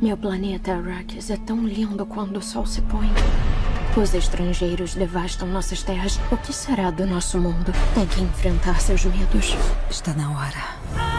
Meu planeta Arrakis é tão lindo quando o sol se põe. Os estrangeiros devastam nossas terras. O que será do nosso mundo? Tem que enfrentar seus medos. Está na hora.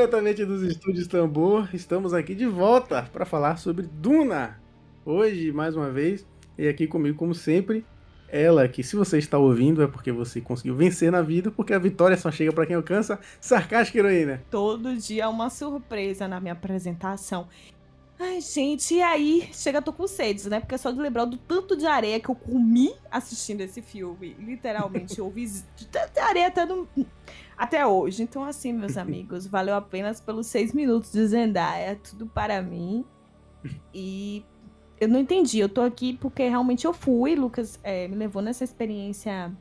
Diretamente dos estúdios Tambor, estamos aqui de volta para falar sobre Duna. Hoje, mais uma vez, e aqui comigo, como sempre, ela que, se você está ouvindo, é porque você conseguiu vencer na vida, porque a vitória só chega para quem alcança. Sarcástica heroína. Todo dia é uma surpresa na minha apresentação. Ai, gente, e aí? Chega, tô com sede, né? Porque só de lembrar do tanto de areia que eu comi assistindo esse filme. Literalmente, eu vi areia até no até hoje. Então, assim, meus amigos, valeu apenas pelos seis minutos de Zendaya, tudo para mim. E eu não entendi, eu tô aqui porque realmente eu fui, Lucas é, me levou nessa experiência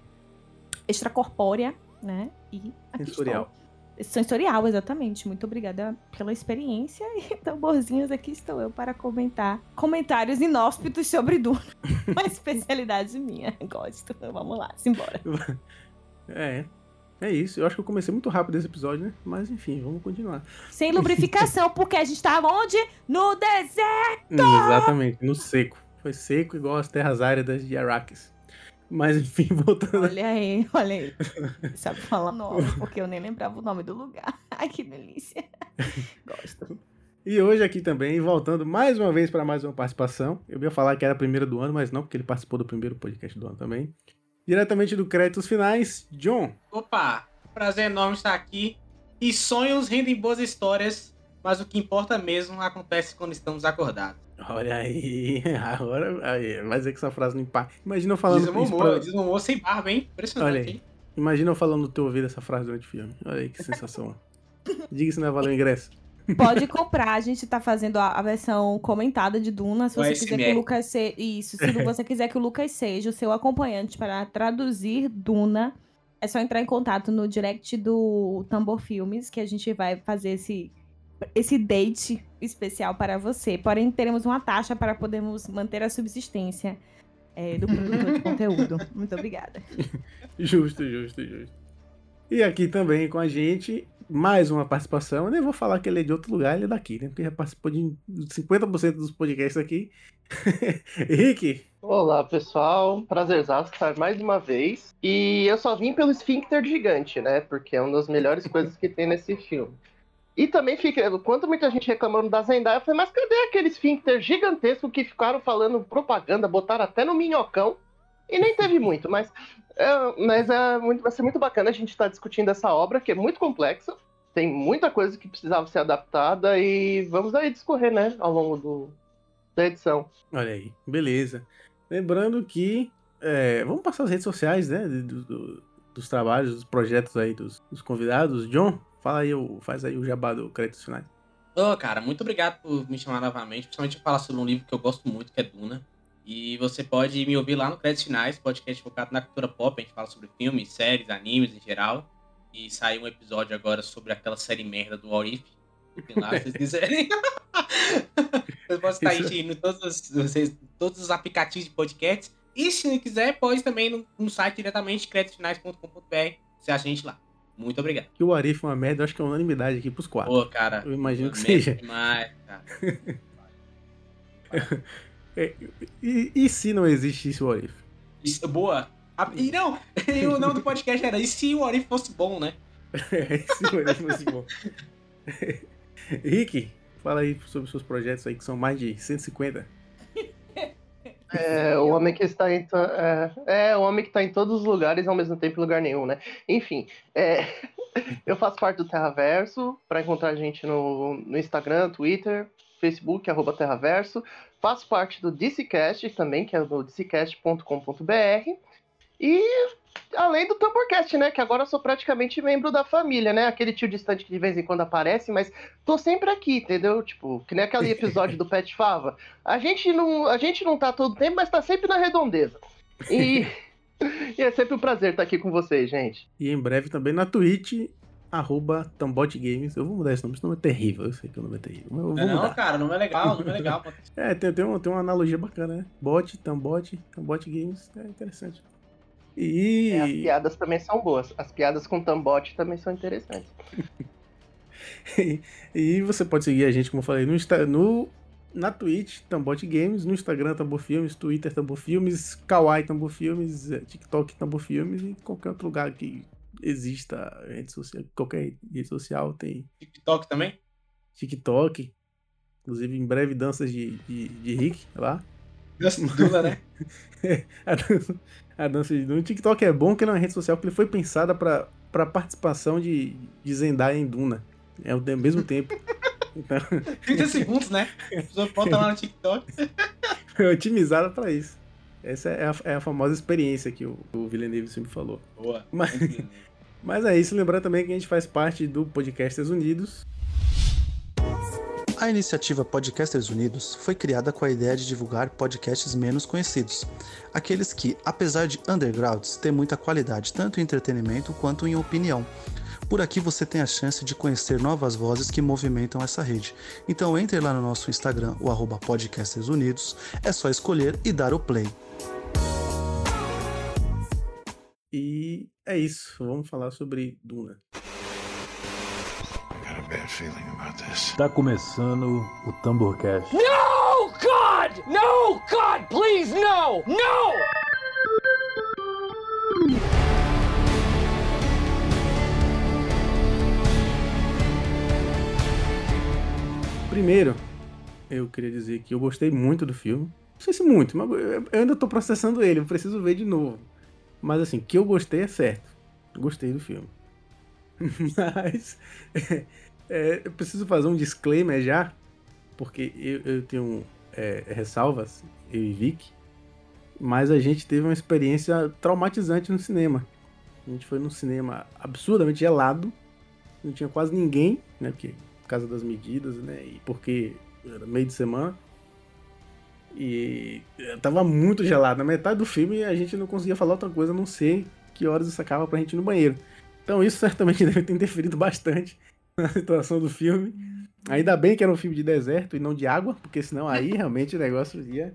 extracorpórea, né? E Sensorial. estou. Sensorial, exatamente. Muito obrigada pela experiência e tamborzinhos, aqui estou eu para comentar comentários inóspitos sobre Duna. Uma especialidade minha. Gosto. Vamos lá, simbora. É, é isso. Eu acho que eu comecei muito rápido esse episódio, né? Mas enfim, vamos continuar. Sem lubrificação, porque a gente tava onde? No deserto! Exatamente, no seco. Foi seco igual as terras áridas de Arrakis. Mas enfim, voltando. Olha aí, olha aí. Sabe falar nome, porque eu nem lembrava o nome do lugar. Ai, que delícia. Gosto. E hoje aqui também, voltando mais uma vez para mais uma participação. Eu ia falar que era a primeira do ano, mas não, porque ele participou do primeiro podcast do ano também. Diretamente do Créditos Finais, John. Opa, prazer enorme estar aqui. E sonhos rendem boas histórias, mas o que importa mesmo acontece quando estamos acordados. Olha aí, agora aí, vai dizer que essa frase não impacta. Imagina eu falando um humor, pra- diz um humor sem barba, hein? Impressionante, Olha aí. Imagina eu falando no teu ouvido essa frase durante o filme. Olha aí que sensação. Diga se não é valeu o ingresso. Pode comprar, a gente tá fazendo a, a versão comentada de Duna. Se você quiser que o Lucas seja. Isso, se você quiser que o Lucas seja o seu acompanhante para traduzir Duna, é só entrar em contato no direct do Tambor Filmes, que a gente vai fazer esse, esse date especial para você. Porém, teremos uma taxa para podermos manter a subsistência é, do produtor de conteúdo. Muito obrigada. Justo, justo, justo. E aqui também com a gente, mais uma participação. Eu nem vou falar que ele é de outro lugar, ele é daqui, né? Porque já participou de 50% dos podcasts aqui. Rick, Olá, pessoal. Prazerzaço estar mais uma vez. E eu só vim pelo esfíncter gigante, né? Porque é uma das melhores coisas que tem nesse filme. E também fica, quando muita gente reclamando da Zendaya, eu falei, mas cadê aquele esfíncter gigantesco que ficaram falando propaganda, botaram até no minhocão? E nem teve muito, mas, é, mas é muito, vai ser muito bacana a gente estar discutindo essa obra, que é muito complexa. Tem muita coisa que precisava ser adaptada e vamos aí discorrer, né, ao longo do, da edição. olha aí, beleza. Lembrando que. é, vamos passar as redes sociais, né? do- do- dos trabalhos, dos projetos aí dos, dos convidados. John, fala aí, o- faz aí o jabá do Créditos Finais. Ô, cara, muito obrigado por me chamar novamente, principalmente falar sobre um livro que eu gosto muito, que é Duna. E você pode me ouvir lá no Créditos Finais, podcast focado na cultura pop, a gente fala sobre filmes, séries, animes em geral. E saiu um episódio agora sobre aquela série merda do What If. Tem lá, se vocês quiserem. Vocês podem estar Isso. aí em todos, os- vocês- todos os aplicativos de podcast. E se não quiser, pode também no, no site diretamente, creditfinais.com.br. Você acha a gente lá. Muito obrigado. Que o Arif é uma merda, eu acho que é unanimidade aqui pros quatro. Pô, cara. Eu imagino que seja. Demais, cara. E, e se não existisse o What If? Isso, boa. A- E não, e o nome do podcast era E se o Orif fosse bom, né? se o What If fosse bom. Rick, fala aí sobre os seus projetos aí, que são mais de 150. É, o homem que está em. É, é, o homem que está em todos os lugares ao mesmo tempo em lugar nenhum, né? Enfim, é, eu faço parte do Terraverso. Para encontrar a gente no, no Instagram, Twitter, Facebook, arroba Terraverso. Faço parte do DCCast também, que é do dccast.com.br. E além do Tamborcast, né? Que agora eu sou praticamente membro da família, né? Aquele tio distante que de vez em quando aparece, mas tô sempre aqui, entendeu? Tipo, que nem aquele episódio do Pet Fava. A gente não, a gente não tá todo tempo, mas tá sempre na redondeza. E, e é sempre um prazer estar aqui com vocês, gente. E em breve também na Twitch arroba tambotgames. Eu vou mudar esse nome, esse nome é terrível. Eu sei que o nome é terrível. Mas eu vou Não, mudar. cara, não é legal, não é legal. É, tem, tem, uma, tem uma analogia bacana, né? Bot, Tambot, Tambot Games. É interessante. E. É, as piadas também são boas. As piadas com tambote também são interessantes. e você pode seguir a gente, como eu falei, no, Insta- no na Twitch, Tambot Games, no Instagram, Tambor Filmes, Twitter, Tambor Filmes, Kawaii, Tambor Filmes, eh, TikTok, Tambor Filmes e qualquer outro lugar que exista rede social, qualquer rede social tem TikTok também? TikTok, inclusive em breve danças de, de, de Rick lá. Nossa, Duna, né? a dança, a dança de Duna. O TikTok é bom que ele é uma rede social que ele foi pensada para para participação de, de Zendaya em Duna. É ao mesmo tempo. Então, 30 segundos, né? A pessoa bota lá no TikTok. foi otimizada para isso. Essa é a, é a famosa experiência que o, o Villeneuve sempre falou. Boa. Mas, mas é isso. Lembrando também que a gente faz parte do Podcasters Unidos. A iniciativa Podcasters Unidos foi criada com a ideia de divulgar podcasts menos conhecidos, aqueles que, apesar de undergrounds, têm muita qualidade tanto em entretenimento quanto em opinião. Por aqui você tem a chance de conhecer novas vozes que movimentam essa rede. Então entre lá no nosso Instagram, o arroba Podcasters Unidos, é só escolher e dar o play. E é isso. Vamos falar sobre Duna. Tá começando o Tamborcast. No, God! No, God, please, no! No! Primeiro, eu queria dizer que eu gostei muito do filme. Não sei se muito, mas eu eu ainda tô processando ele, eu preciso ver de novo. Mas assim, que eu gostei é certo. Gostei do filme. Mas é, é, eu preciso fazer um disclaimer já, porque eu, eu tenho é, ressalvas, eu e Vic, mas a gente teve uma experiência traumatizante no cinema. A gente foi num cinema absurdamente gelado, não tinha quase ninguém, né? Porque por causa das medidas, né? E porque era meio de semana. E eh, tava muito gelado. Na metade do filme a gente não conseguia falar outra coisa, a não sei que horas isso acaba pra gente ir no banheiro. Então isso certamente deve ter interferido bastante na situação do filme. Ainda bem que era um filme de deserto e não de água, porque senão aí realmente o negócio ia,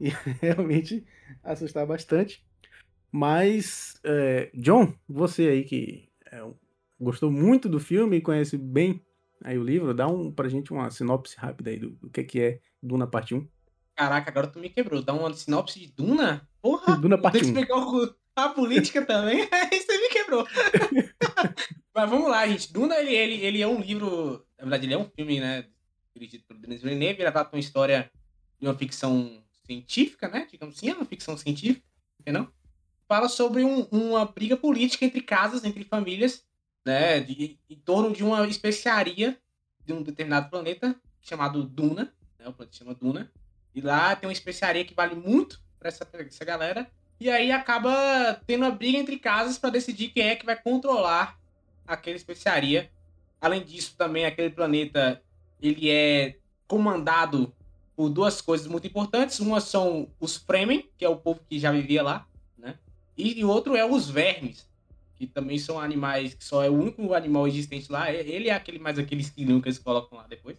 ia realmente assustar bastante. Mas, é, John, você aí que é gostou muito do filme e conhece bem aí o livro, dá um, pra gente uma sinopse rápida aí do, do que, que é Duna Parte 1. Caraca, agora tu me quebrou. Dá uma sinopse de Duna? Porra! Duna Tem Parte que 1. explicar o- a política também. Aí você me quebrou. Mas vamos lá, gente. Duna, ele, ele, ele é um livro. Na verdade, ele é um filme, né? Dirigido pelo Denis Villeneuve. Ele trata uma história de uma ficção científica, né? Digamos assim, é uma ficção científica, entendeu? Fala sobre um- uma briga política entre casas, entre famílias, né? De, em torno de uma especiaria de um determinado planeta chamado Duna. Né? O planeta se chama Duna. E lá tem uma especiaria que vale muito pra essa, essa galera. E aí acaba tendo uma briga entre casas para decidir quem é que vai controlar aquela especiaria. Além disso, também aquele planeta ele é comandado por duas coisas muito importantes. Uma são os Fremen, que é o povo que já vivia lá, né? E o outro é os vermes, que também são animais que só é o único animal existente lá. Ele é aquele mais aquele esquilinho que eles colocam lá depois.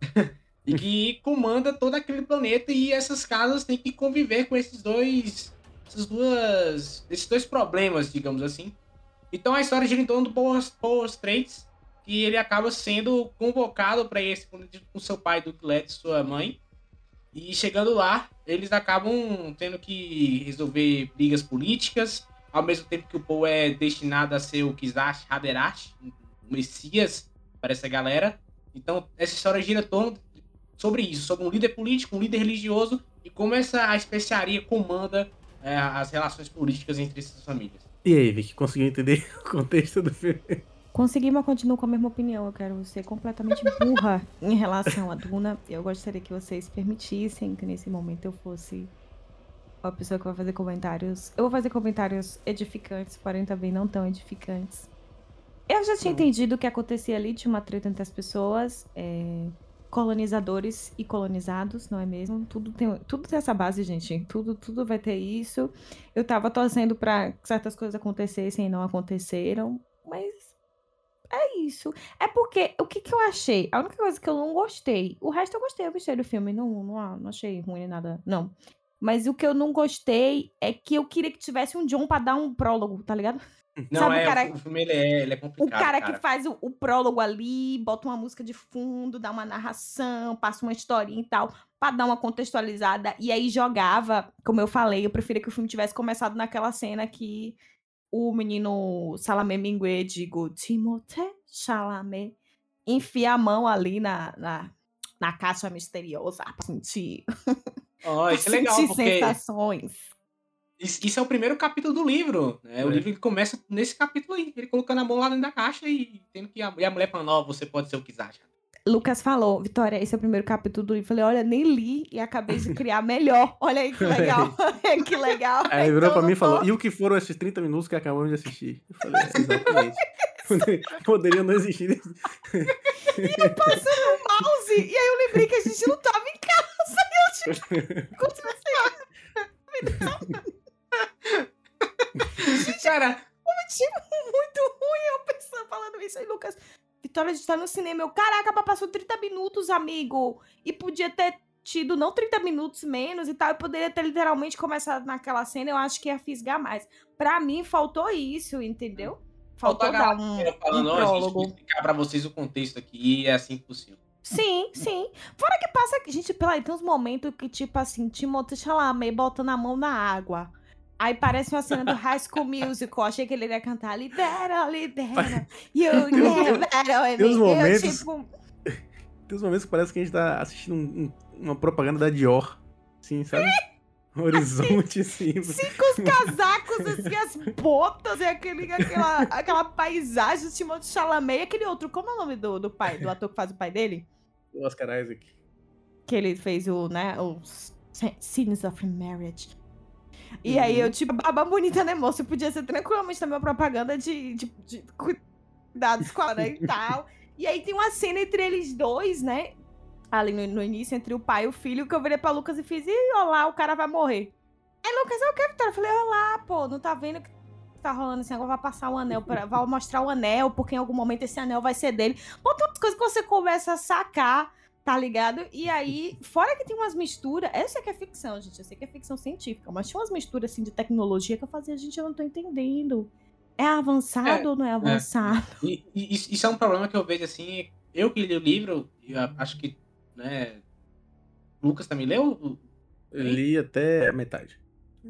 e que comanda todo aquele planeta e essas casas têm que conviver com esses dois essas duas esses dois problemas, digamos assim. Então a história gira em torno do Paul, Paul Straits, que ele acaba sendo convocado para esse com seu pai Duke Leto e sua mãe. E chegando lá, eles acabam tendo que resolver brigas políticas, ao mesmo tempo que o Paul é destinado a ser o Kizash Haderash, o Messias para essa galera. Então, essa história gira em torno sobre isso, sobre um líder político, um líder religioso e como essa a especiaria comanda é, as relações políticas entre essas famílias. E aí, Vic, conseguiu entender o contexto do filme? Consegui, mas continuo com a mesma opinião. Eu quero ser completamente burra em relação a Duna. Eu gostaria que vocês permitissem que nesse momento eu fosse a pessoa que vai fazer comentários. Eu vou fazer comentários edificantes, porém também não tão edificantes. Eu já tinha entendido o que acontecia ali, tinha uma treta entre as pessoas, é, colonizadores e colonizados, não é mesmo? Tudo tem, tudo tem essa base, gente. Tudo, tudo vai ter isso. Eu tava torcendo que certas coisas acontecessem e não aconteceram, mas é isso. É porque, o que que eu achei? A única coisa que eu não gostei, o resto eu gostei, eu gostei do filme, não, não, não achei ruim nem nada, não. Mas o que eu não gostei é que eu queria que tivesse um John pra dar um prólogo, tá ligado? Não, Sabe o é, cara- o filme ele é, ele é O complicado, cara, cara. que faz o, o prólogo ali, bota uma música de fundo, dá uma narração, passa uma historinha e tal, pra dar uma contextualizada. E aí jogava, como eu falei, eu preferia que o filme tivesse começado naquela cena que o menino Salamé Mingue, digo, Timothée Chalamet, enfia a mão ali na, na, na caixa misteriosa pra sentir, pra isso é legal, porque sensações. Isso, é o primeiro capítulo do livro. Né? O É. livro ele começa nesse capítulo aí, ele colocando a mão lá dentro da caixa e tendo que. A, e a mulher falando, ó, você pode ser o que quiser. Lucas falou, Vitória, esse é o primeiro capítulo do livro. Eu falei, olha, nem li e acabei de criar melhor. Olha aí que legal. que legal. Aí virou Então, pra mim e falou, e o que foram esses 30 minutos que acabamos de assistir? Eu falei, é, exatamente. Poderia não existir. Passando o mouse. E aí eu lembrei que a gente não tava em casa. E eu, tipo, como se fosse Cara, tipo, muito ruim eu pensando, falando isso aí, Lucas. Vitória, a gente tá no cinema. Eu, caraca, passou 30 minutos, amigo. E podia ter tido não 30 minutos menos e tal. Eu poderia ter literalmente começado naquela cena. Eu acho que ia fisgar mais. Pra mim, faltou isso, entendeu? faltou Faltou a dar um, falando, um ó, a gente prólogo. explicar pra vocês o contexto aqui e é assim possível. Sim, sim. Fora que passa. Gente, pela tem uns momentos que, tipo assim, Timothée Chalamet botando a mão na água. Aí parece uma cena do High School Musical. Achei que ele ia cantar Libera, libera. You libera. Tem uns Eu, momentos- tipo, Tem uns momentos que parece que a gente tá assistindo um- um- uma propaganda da Dior. Sim, sabe? Horizonte, assim. cinco os casacos, assim, as botas e aquele, aquela, aquela paisagem do Timothée Chalamet. E aquele outro, como é o nome do, do pai, do ator que faz o pai dele? O Oscar Isaac. que ele fez o, né, os Scenes of Marriage. E aí Uhum. eu, tipo, baba bonita, né, moço? Podia ser tranquilamente também uma propaganda de, de, de cuidados com a né, e tal. E aí tem uma cena entre eles dois, né? Ali no, no início, entre o pai e o filho, que eu virei pra Lucas e fiz, ih, olá, o cara vai morrer. Aí Lucas, eu quero, Vitória. Eu falei, olá, pô, não tá vendo que tá rolando esse negócio? Vai passar o anel, pra, vai mostrar o anel, porque em algum momento esse anel vai ser dele. Pô, tem umas coisas que você começa a sacar Tá ligado? E aí, fora que tem umas misturas. Eu sei que é ficção, gente. Eu sei que é ficção científica. Mas tinha umas misturas assim de tecnologia que eu fazia, gente, eu não tô entendendo. É avançado É, ou não é avançado? E, e isso, é um problema que eu vejo assim. Eu que li o livro, eu acho que. Né, Lucas também leu? Eu li até a metade.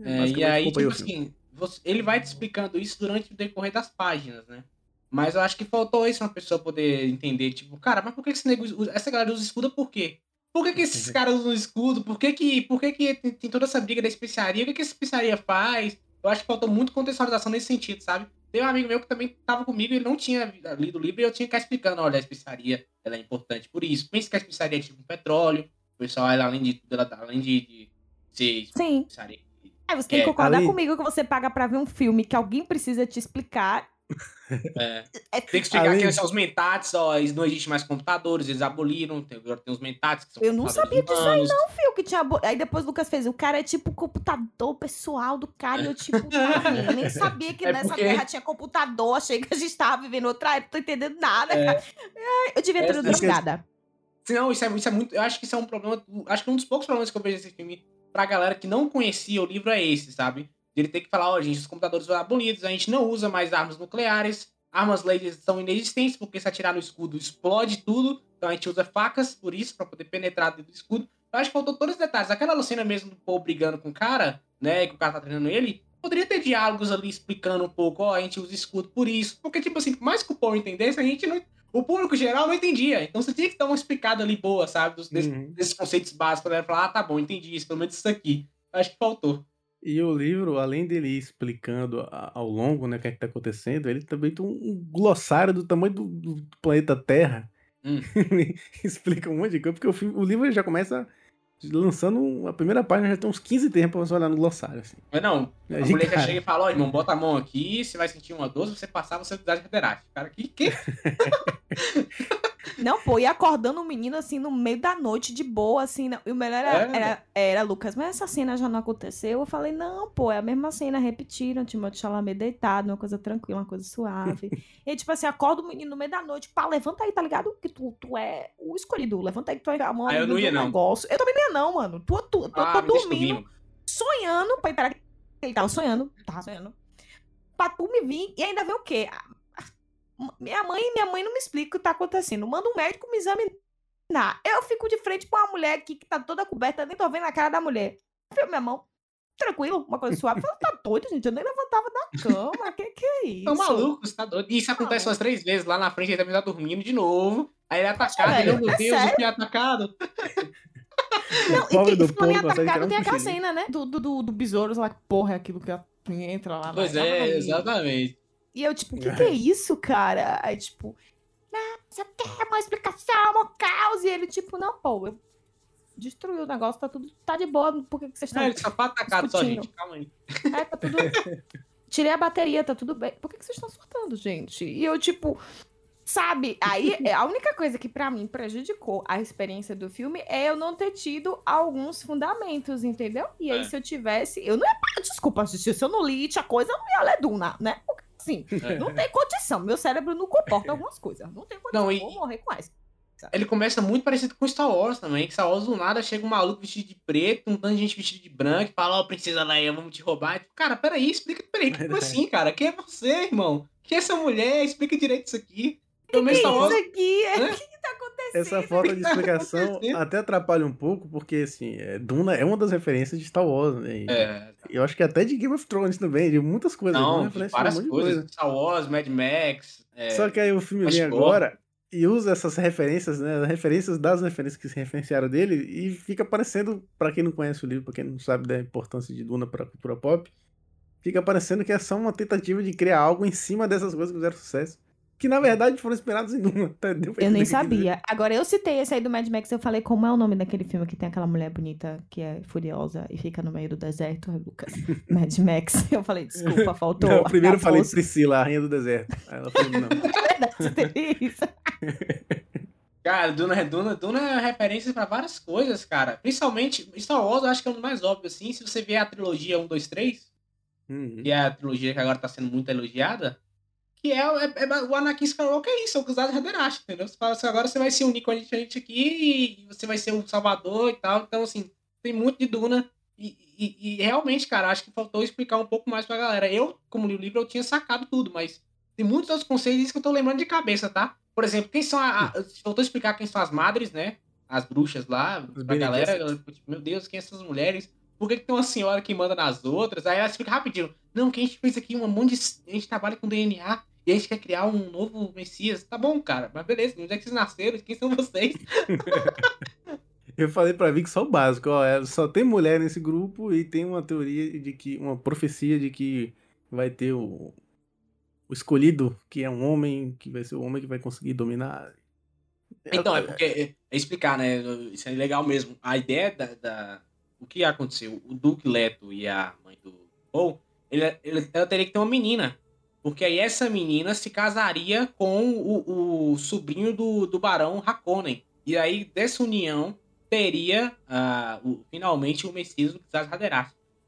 É, e aí, tipo assim, você- ele vai te explicando isso durante o decorrer das páginas, né? Mas eu acho que faltou isso uma pessoa poder entender, tipo, cara, mas por que esse nego usa- essa galera usa escudo por quê? Por que, que esses caras usam escudo? Por que, que, por que, que tem, tem toda essa briga da especiaria? O que, que essa especiaria faz? Eu acho que faltou muito contextualização nesse sentido, sabe? Tem um amigo meu que também tava comigo e ele não tinha lido o livro e eu tinha que ficar explicando, olha, a especiaria ela é importante por isso. Pensa que a especiaria é tipo petróleo. O pessoal, ela, além de tudo, ela, além de, de ser Sim. especiaria, Aí você tem que É, concordar além- comigo que você paga pra ver um filme que alguém precisa te explicar. É. É- Tem que explicar Além- quem são os mentats, ó, não existe mais computadores, eles aboliram, tem, agora tem os mentats que são Eu não sabia disso aí, não, filho, que tinha. bo- Aí depois o Lucas fez, o cara é tipo o computador pessoal do cara. E eu, tipo, eu nem sabia que É nessa porque- terra tinha computador. Achei que a gente tava vivendo outra época, tô entendendo nada. É. Eu devia ter ido drogada. Não, isso é, isso é muito. Eu acho que isso é um problema. Acho que um dos poucos problemas que eu vejo nesse filme pra galera que não conhecia o livro é esse, sabe? Ele ter que falar, ó, gente, os computadores foram abolidos, a gente não usa mais armas nucleares, armas laser são inexistentes, porque se atirar no escudo explode tudo, então a gente usa facas por isso, pra poder penetrar dentro do escudo. Eu acho que faltou todos os detalhes. Aquela cena mesmo do Paul brigando com o cara, né, que o cara tá treinando ele, poderia ter diálogos ali explicando um pouco, ó, a gente usa escudo por isso. Porque, tipo assim, por mais que o Paul entendesse, a gente não. O público geral não entendia. Então você tinha que dar uma explicada ali boa, sabe? Dos, desses, Uhum. desses conceitos básicos pra ela falar, ah, tá bom, entendi isso, pelo menos isso aqui. Eu acho que faltou. E o livro, além dele ir explicando ao longo né, o que é que tá acontecendo, ele também tem um glossário do tamanho do, do planeta Terra. Hum. Explica um monte de coisa, porque o, filme- o livro já começa lançando a primeira página, já tem uns 15 tempos pra você olhar no glossário. Assim. Mas não, É a de mulher cara. chega e fala, ó, irmão, bota a mão aqui, você vai sentir uma dor, se você passar, você vai dar de Cara, que, que? Não, pô, e acordando o menino assim no meio da noite, de boa, assim. Não. E o melhor era, É. era, era, Lucas, mas essa cena já não aconteceu. Eu falei, não, pô, é a mesma cena, repetiram. Timothée Chalamet deitado, uma coisa tranquila, uma coisa suave. e tipo assim, acorda o menino no meio da noite, pá, levanta aí, tá ligado? Que tu, tu é o escolhido. Levanta aí que tu é a mão Ah, eu não ia, não. negócio. Eu também não ia, não, mano. Tu, tu, tu, Ah, tô dormindo, sonhando. Pai, pera, ele tava sonhando, tava sonhando. Pra tu me vir e ainda ver o quê? Minha mãe, minha mãe não me explica o que tá acontecendo. Manda um médico me examinar. Eu fico de frente pra uma mulher aqui que tá toda coberta, nem tô vendo a cara da mulher. Fio minha mão, tranquilo, uma coisa suave. Eu falei, tá doido, gente? Eu nem levantava da cama. Que que é isso? Tão maluco, você tá doido. E isso acontece umas três vezes lá na frente, ele também tá dormindo de novo. Aí ele é atacado, ele, meu é Deus, sério? eu fui atacado. Não, pobre e do que em povo consegue atacado, tem aquela cena, né? Do, do, do, do besouro, sei lá, que porra é aquilo que entra lá. Pois é, exatamente. E eu, tipo, o que, que é isso, cara? Aí, tipo, não, você quer uma explicação, uma causa. E ele, tipo, não, pô, eu destruí o negócio, tá tudo, tá de boa, por que, que vocês estão Não, ele só foi atacado só, gente. Calma aí. É, tá tudo. Tirei a bateria, tá tudo bem. Por que, que vocês estão surtando, gente? E eu, tipo, sabe? Aí, é, a única coisa que pra mim prejudicou a experiência do filme é eu não ter tido alguns fundamentos, entendeu? E aí, É. se eu tivesse. Eu não ia. Desculpa, se eu não li a coisa, eu não ia ler Duna, né? Porque, assim, É. não tem condição. Meu cérebro não comporta algumas coisas. Não tem condição. Não, e- Vou morrer com essa. Ele começa muito parecido com Star Wars também. Que Star Wars do nada chega um maluco vestido de preto, um tanto de gente vestido de branco, e fala, ó, princesa Leia, vamos te roubar. Tipo, cara, peraí, explica, peraí, como Verdade. assim, cara? Quem é você, irmão? Quem é essa mulher? Explica direito isso aqui. Pelo Que Star Wars. isso aqui? É? O que, que tá acontecendo? Essa falta de tá explicação até atrapalha um pouco, porque assim, é, Duna é uma das referências de Star Wars, né? E É, Eu acho que até de Game of Thrones também, de muitas coisas. não, Duna de várias um coisas. coisa. Star Wars, Mad Max. é, Só que aí o filme vem agora e usa essas referências, né? As referências das referências que se referenciaram dele e fica parecendo, pra quem não conhece o livro, pra quem não sabe da importância de Duna pra cultura pop, fica parecendo que é só uma tentativa de criar algo em cima dessas coisas que fizeram sucesso. Que na verdade foram inspiradas em tá? Pra Eu nem o sabia. Agora, eu citei esse aí do Mad Max, eu falei como é o nome daquele filme que tem aquela mulher bonita que é furiosa e fica no meio do deserto, Lucas. Mad Max. Eu falei, desculpa, faltou. Não, primeiro eu a falei. Priscila, a rainha do deserto. Aí ela falou, não. É verdade, isso. Cara, Duna, Duna, Duna é referência pra várias coisas, cara. Principalmente, Star Wars eu acho que é um dos mais óbvios, assim. Se você vê a trilogia 1, 2, 3, Uhum. que é a trilogia que agora tá sendo muito elogiada, que é, é- é o Anakin Skywalker é isso, é o Cruzado Haderach, entendeu? Você fala assim, agora você vai se unir com a gente, aqui e você vai ser o salvador e tal. Então, assim, tem muito de Duna. E, e- e realmente, cara, acho que faltou explicar um pouco mais pra galera. Eu, como li o livro, eu tinha sacado tudo, mas tem muitos outros conceitos que eu tô lembrando de cabeça, tá? Por exemplo, quem são a. a faltou explicar quem são as madres, né? As bruxas lá, pra galera. Eu, tipo, meu Deus, quem são essas mulheres? Por que, que tem uma senhora que manda nas outras? Aí ela explica rapidinho. Não, que a gente fez aqui um monte de. A gente trabalha com DNA e a gente quer criar um novo Messias. Tá bom, cara, mas beleza, onde é que vocês nasceram? Quem são vocês? Eu falei pra Vic só o básico, ó, é, só tem mulher nesse grupo e tem uma teoria de que, uma profecia de que vai ter o, o escolhido, que é um homem, que vai ser o homem que vai conseguir dominar. Então, é porque é, é explicar, né? Isso é legal mesmo. A ideia da, da- O que aconteceu? O Duque Leto e a mãe do Paul, ele, ele- ela teria que ter uma menina. Porque aí essa menina se casaria com o, o sobrinho do, do Barão Harkonnen. E aí, dessa união, teria ah, o- finalmente o Messias do Kizaz.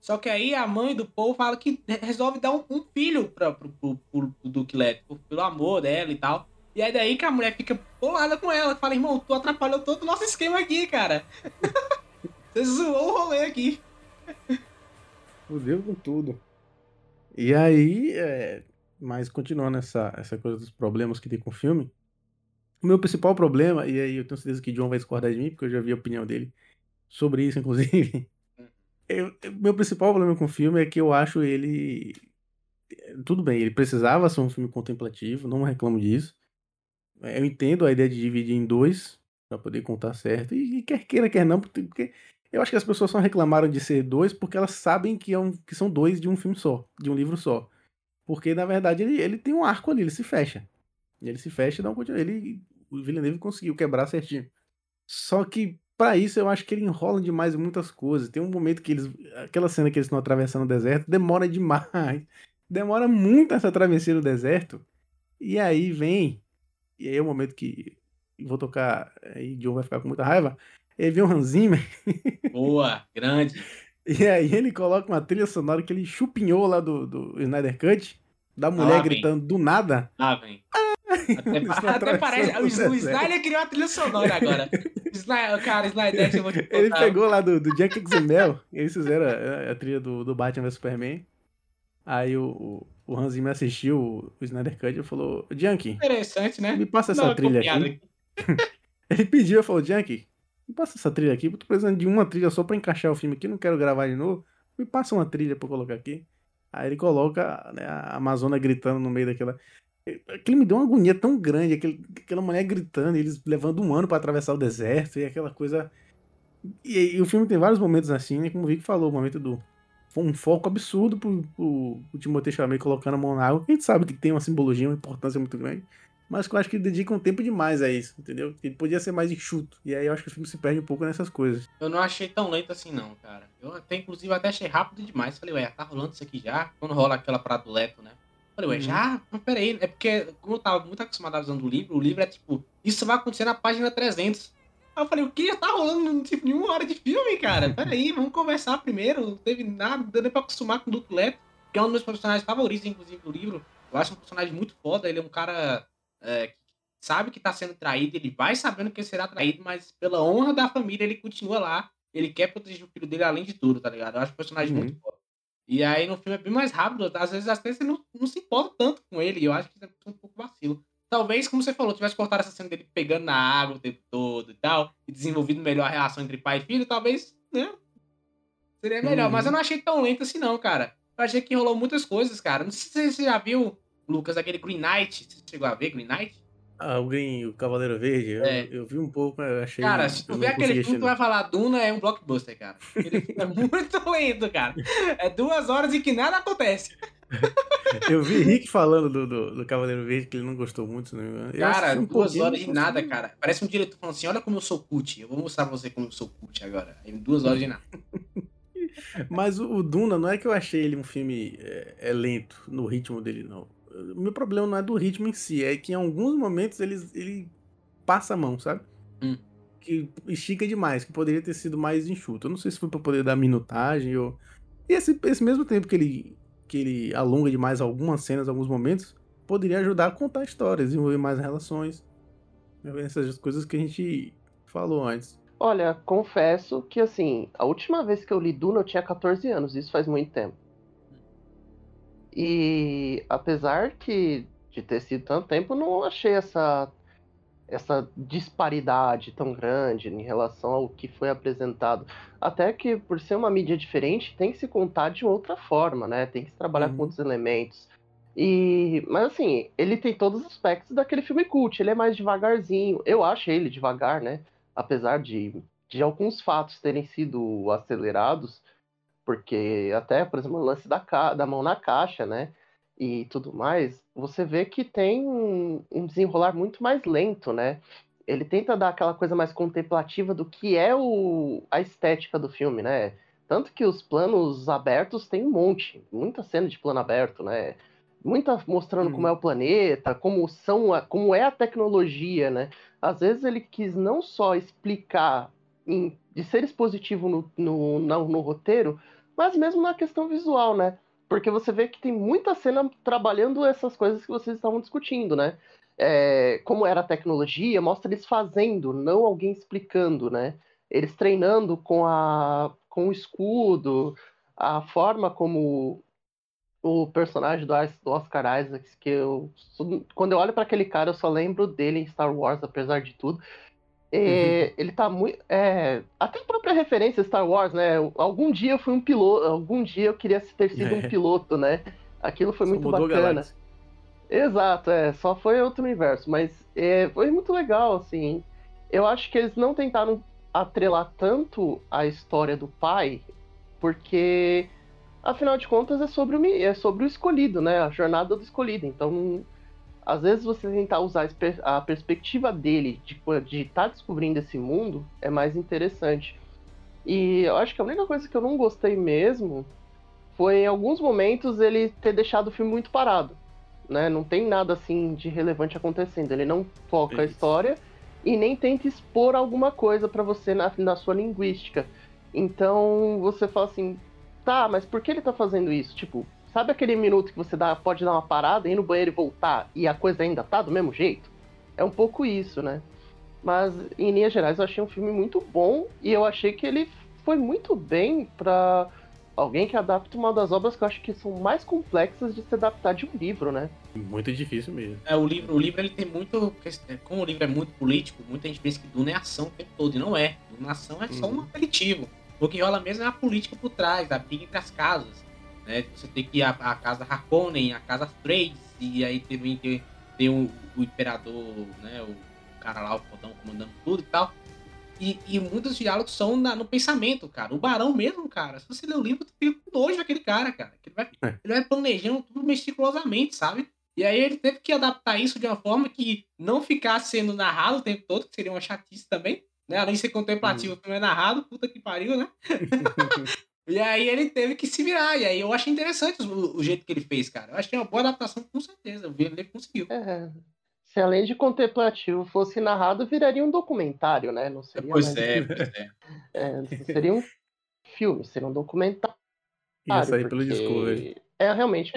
Só que aí a mãe do Paul fala que resolve dar um, um filho pra, pro, pro, pro, Duque Leto, pelo amor dela e tal. E aí daí que a mulher fica bolada com ela. Fala, irmão, tu atrapalhou todo o nosso esquema aqui, cara. Você zoou o rolê aqui. Fudeu com tudo. E aí, é, mas continuando essa, essa coisa dos problemas que tem com o filme, o meu principal problema, e aí eu tenho certeza que o John vai discordar de mim, porque eu já vi a opinião dele sobre isso, inclusive. Eu- eu- meu principal problema com o filme é que eu acho ele. Tudo bem, ele precisava ser um filme contemplativo, não reclamo disso. É, Eu entendo a ideia de dividir em dois, pra poder contar certo, e, e quer queira, quer não, porque eu acho que as pessoas só reclamaram de ser dois porque elas sabem que, é um, que são dois de um filme só, de um livro só. Porque, na verdade, ele, ele tem um arco ali, ele se fecha. Ele se fecha e dá um continu- Ele, o Villeneuve conseguiu quebrar certinho. Só que, pra isso, eu acho que ele enrola demais em muitas coisas. Tem um momento que eles. Aquela cena que eles estão atravessando o deserto demora demais. Demora muito essa travessia no deserto. E aí vem. E aí é o momento que vou tocar, aí o John vai ficar com muita raiva. Ele vê um Hans Zimmer. Boa, grande. E aí ele coloca uma trilha sonora que ele chupinhou lá do, do Snyder Cut, da mulher Ah, gritando do nada. Ah, vem. Até, pa- até atravessou parece. o O. Snyder criou a trilha sonora agora. Snyder, cara, Snyder, eu vou te contar. Ele pegou lá do, do Jack Ximel, eles fizeram a, a trilha do, do Batman vs Superman. Aí o, o, o Hans Zimmer assistiu o, Snyder Cut e falou: Junkie, Interessante, né? me passa essa Não, trilha copiado aqui. Ele pediu, falou: Junkie, me passa essa trilha aqui, eu tô precisando de uma trilha só pra encaixar o filme aqui, não quero gravar de novo. Me passa uma trilha eu colocar aqui. Aí ele coloca né, a Amazônia gritando no meio daquela. Aquilo me deu uma agonia tão grande, aquele, aquela mulher gritando, eles levando um ano pra atravessar o deserto, e aquela coisa. E, e o filme tem vários momentos assim, né? Como o Vic falou, o momento do. Foi um foco absurdo pro, pro, pro Timothée Chalamet colocando a mão na água. A gente sabe que tem uma simbologia, uma importância muito grande. Mas que eu acho que ele dedica um tempo demais a isso, entendeu? Ele podia ser mais enxuto. E aí eu acho que o filme se perde um pouco nessas coisas. Eu não achei tão lento assim, não, cara. Eu até, inclusive, até achei rápido demais. Falei, ué, tá rolando isso aqui já? Quando rola aquela parada do Leto, né? Falei, ué, Uhum. já? Mas peraí. É porque, como eu tava muito acostumado à visão do livro, o livro é tipo, isso vai acontecer na página 300. Aí eu falei, o que? Já tá rolando tipo, nenhuma hora de filme, cara? Peraí, vamos conversar primeiro. Não teve nada, não deu nem pra acostumar com o Duque Leto, que é um dos meus personagens favoritos, inclusive, do livro. Eu acho um personagem muito foda. Ele é um cara é, sabe que tá sendo traído, ele vai sabendo que ele será traído, mas pela honra da família ele continua lá. Ele quer proteger o filho dele além de tudo, tá ligado? Eu acho o personagem Uhum. muito foda. E aí no filme é bem mais rápido, às vezes até você não, não se importa tanto com ele, eu acho que isso é um pouco vacilo. Talvez, como você falou, tivesse cortado essa cena dele pegando na água o tempo todo e tal, e desenvolvido melhor a relação entre pai e filho, talvez, né? Seria melhor. Uhum. Mas eu não achei tão lento assim, não, cara. Eu achei que rolou muitas coisas, cara. Não sei se você já viu, Lucas, aquele Green Knight. Você chegou a ver Green Knight? Ah, o Green, o Cavaleiro Verde, eu, É. eu vi um pouco, mas eu achei. Cara, se eu tu ver aquele filme, tu vai falar, Duna é um blockbuster, cara. Ele é muito lento, cara. É duas horas e que nada acontece. Eu vi Rick falando do, do, do Cavaleiro Verde, que ele não gostou muito, engano. Eu Cara, um duas horas de nada, cara. Parece um diretor falando assim, olha como eu sou cult. Eu vou mostrar pra você como eu sou cult agora. Em duas horas de nada. Mas o, o Duna, não é que eu achei ele um filme é, é lento no ritmo dele, não. O meu problema não é do ritmo em si, é que em alguns momentos ele, ele passa a mão, sabe? Hum. Que estica demais, que poderia ter sido mais enxuto. Eu não sei se foi pra poder dar minutagem ou. E esse, esse mesmo tempo que ele, que ele alonga demais algumas cenas, alguns momentos, poderia ajudar a contar histórias, desenvolver mais relações. Essas coisas que a gente falou antes. Olha, confesso que assim, a última vez que eu li Duna eu tinha 14 anos, isso faz muito tempo. E apesar que de ter sido tanto tempo, não achei essa essa disparidade tão grande em relação ao que foi apresentado. Até que por ser uma mídia diferente, tem que se contar de outra forma, né? Tem que se trabalhar Uhum. com outros elementos. E, mas assim, ele tem todos os aspectos daquele filme cult. Ele é mais devagarzinho. Eu acho ele devagar, né? Apesar de, de alguns fatos terem sido acelerados, porque até, por exemplo, o lance da, da mão na caixa, né? E tudo mais, você vê que tem um, um desenrolar muito mais lento, né? Ele tenta dar aquela coisa mais contemplativa do que é o, a estética do filme, né? Tanto que os planos abertos tem um monte, muita cena de plano aberto, né? Muita mostrando como é o planeta, como são, a- como é a tecnologia, né? Às vezes ele quis não só explicar em- de ser expositivo no, no, na- no roteiro, mas mesmo na questão visual, né? Porque você vê que tem muita cena trabalhando essas coisas que vocês estavam discutindo, né? É, como era a tecnologia, mostra eles fazendo, não alguém explicando, né? Eles treinando com, a, com o escudo, a forma como o personagem do, Oscar Isaac, que eu. Quando eu olho para aquele cara, eu só lembro dele em Star Wars, apesar de tudo. É, Ele tá muito. É, até a própria referência Star Wars, né? Algum dia eu fui um piloto, algum dia eu queria ter sido um É. piloto, né? Aquilo foi Só muito bacana. Exato, é, só foi outro universo, mas é, foi muito legal, assim. Eu acho que eles não tentaram atrelar tanto a história do pai, porque afinal de contas é sobre o, é sobre o escolhido, né? A jornada do escolhido. Então, às vezes você tentar usar a perspectiva dele de de estar descobrindo esse mundo é mais interessante. E eu acho que a única coisa que eu não gostei mesmo foi em alguns momentos ele ter deixado o filme muito parado né? Não tem nada assim de relevante acontecendo. Ele não foca a história e nem tenta expor alguma coisa para você na, na sua linguística. Então você fala assim, tá, mas por que ele tá fazendo isso? Tipo, sabe aquele minuto que você dá, pode dar uma parada, ir no banheiro e voltar e a coisa ainda tá do mesmo jeito? É um pouco isso, né? Mas em linhas gerais eu achei um filme muito bom e eu achei que ele foi muito bem para alguém que adapta uma das obras que eu acho que são mais complexas de se adaptar de um livro, né? Muito difícil mesmo. É, o livro, o livro ele tem muito. Como o livro é muito político, muita gente pensa que Duna é ação o tempo todo, e não é. Duna ação é só um aperitivo. O que rola mesmo é a política por trás, a briga entre as casas. Né? Você tem que ir à, à casa Harkonnen, a casa Trades, e aí também tem, tem o, o, imperador, né? O cara lá, o fodão comandando tudo e tal. E, e muitos diálogos são na, no pensamento, cara. O Barão mesmo, cara. Se você ler o livro, tu fica com nojo daquele cara, cara. Ele vai, é. ele vai planejando tudo meticulosamente, sabe? E aí ele teve que adaptar isso de uma forma que não ficasse sendo narrado o tempo todo, que seria uma chatice também. Né? Além de ser contemplativo, também é narrado, puta que pariu, né? e aí ele teve que se virar. E aí eu achei interessante o, o, jeito que ele fez, cara. Eu achei uma boa adaptação, com certeza. O Villeneuve conseguiu. É, se além de contemplativo fosse narrado, viraria um documentário, né? Não seria pois mais... é, pois é. é. Seria um filme, seria um documentário. Ia sair pelo Discovery. É realmente.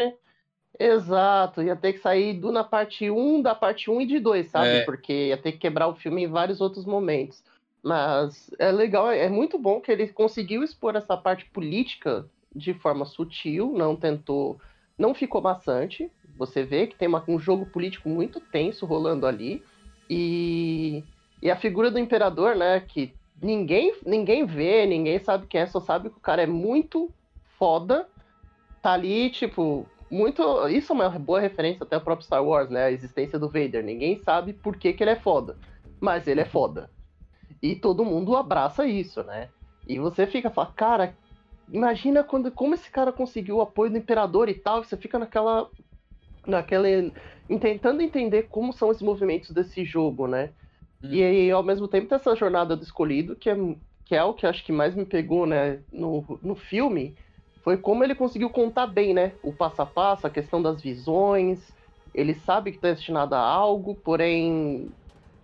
Exato, ia ter que sair do na parte 1, da parte 1 e de 2, sabe? É. Porque ia ter que quebrar o filme em vários outros momentos. Mas é legal, é muito bom que ele conseguiu expor essa parte política de forma sutil, não tentou, não ficou maçante, você vê que tem uma, um jogo político muito tenso rolando ali. E, e a figura do imperador, né? Que ninguém, ninguém vê, ninguém sabe quem é, só sabe que o cara é muito foda. Tá ali, tipo, muito. Isso é uma boa referência até ao próprio Star Wars, né? A existência do Vader. Ninguém sabe por que, que ele é foda. Mas ele é foda. E todo mundo abraça isso, né? E você fica fala, cara, imagina quando, como esse cara conseguiu o apoio do imperador e tal. Você fica naquela naquela tentando entender como são os movimentos desse jogo, né? Hum. E aí, ao mesmo tempo, tem essa jornada do escolhido, que é, que é o que acho que mais me pegou, né, no, no filme, foi como ele conseguiu contar bem, né? O passo a passo, a questão das visões. Ele sabe que está destinado a algo, porém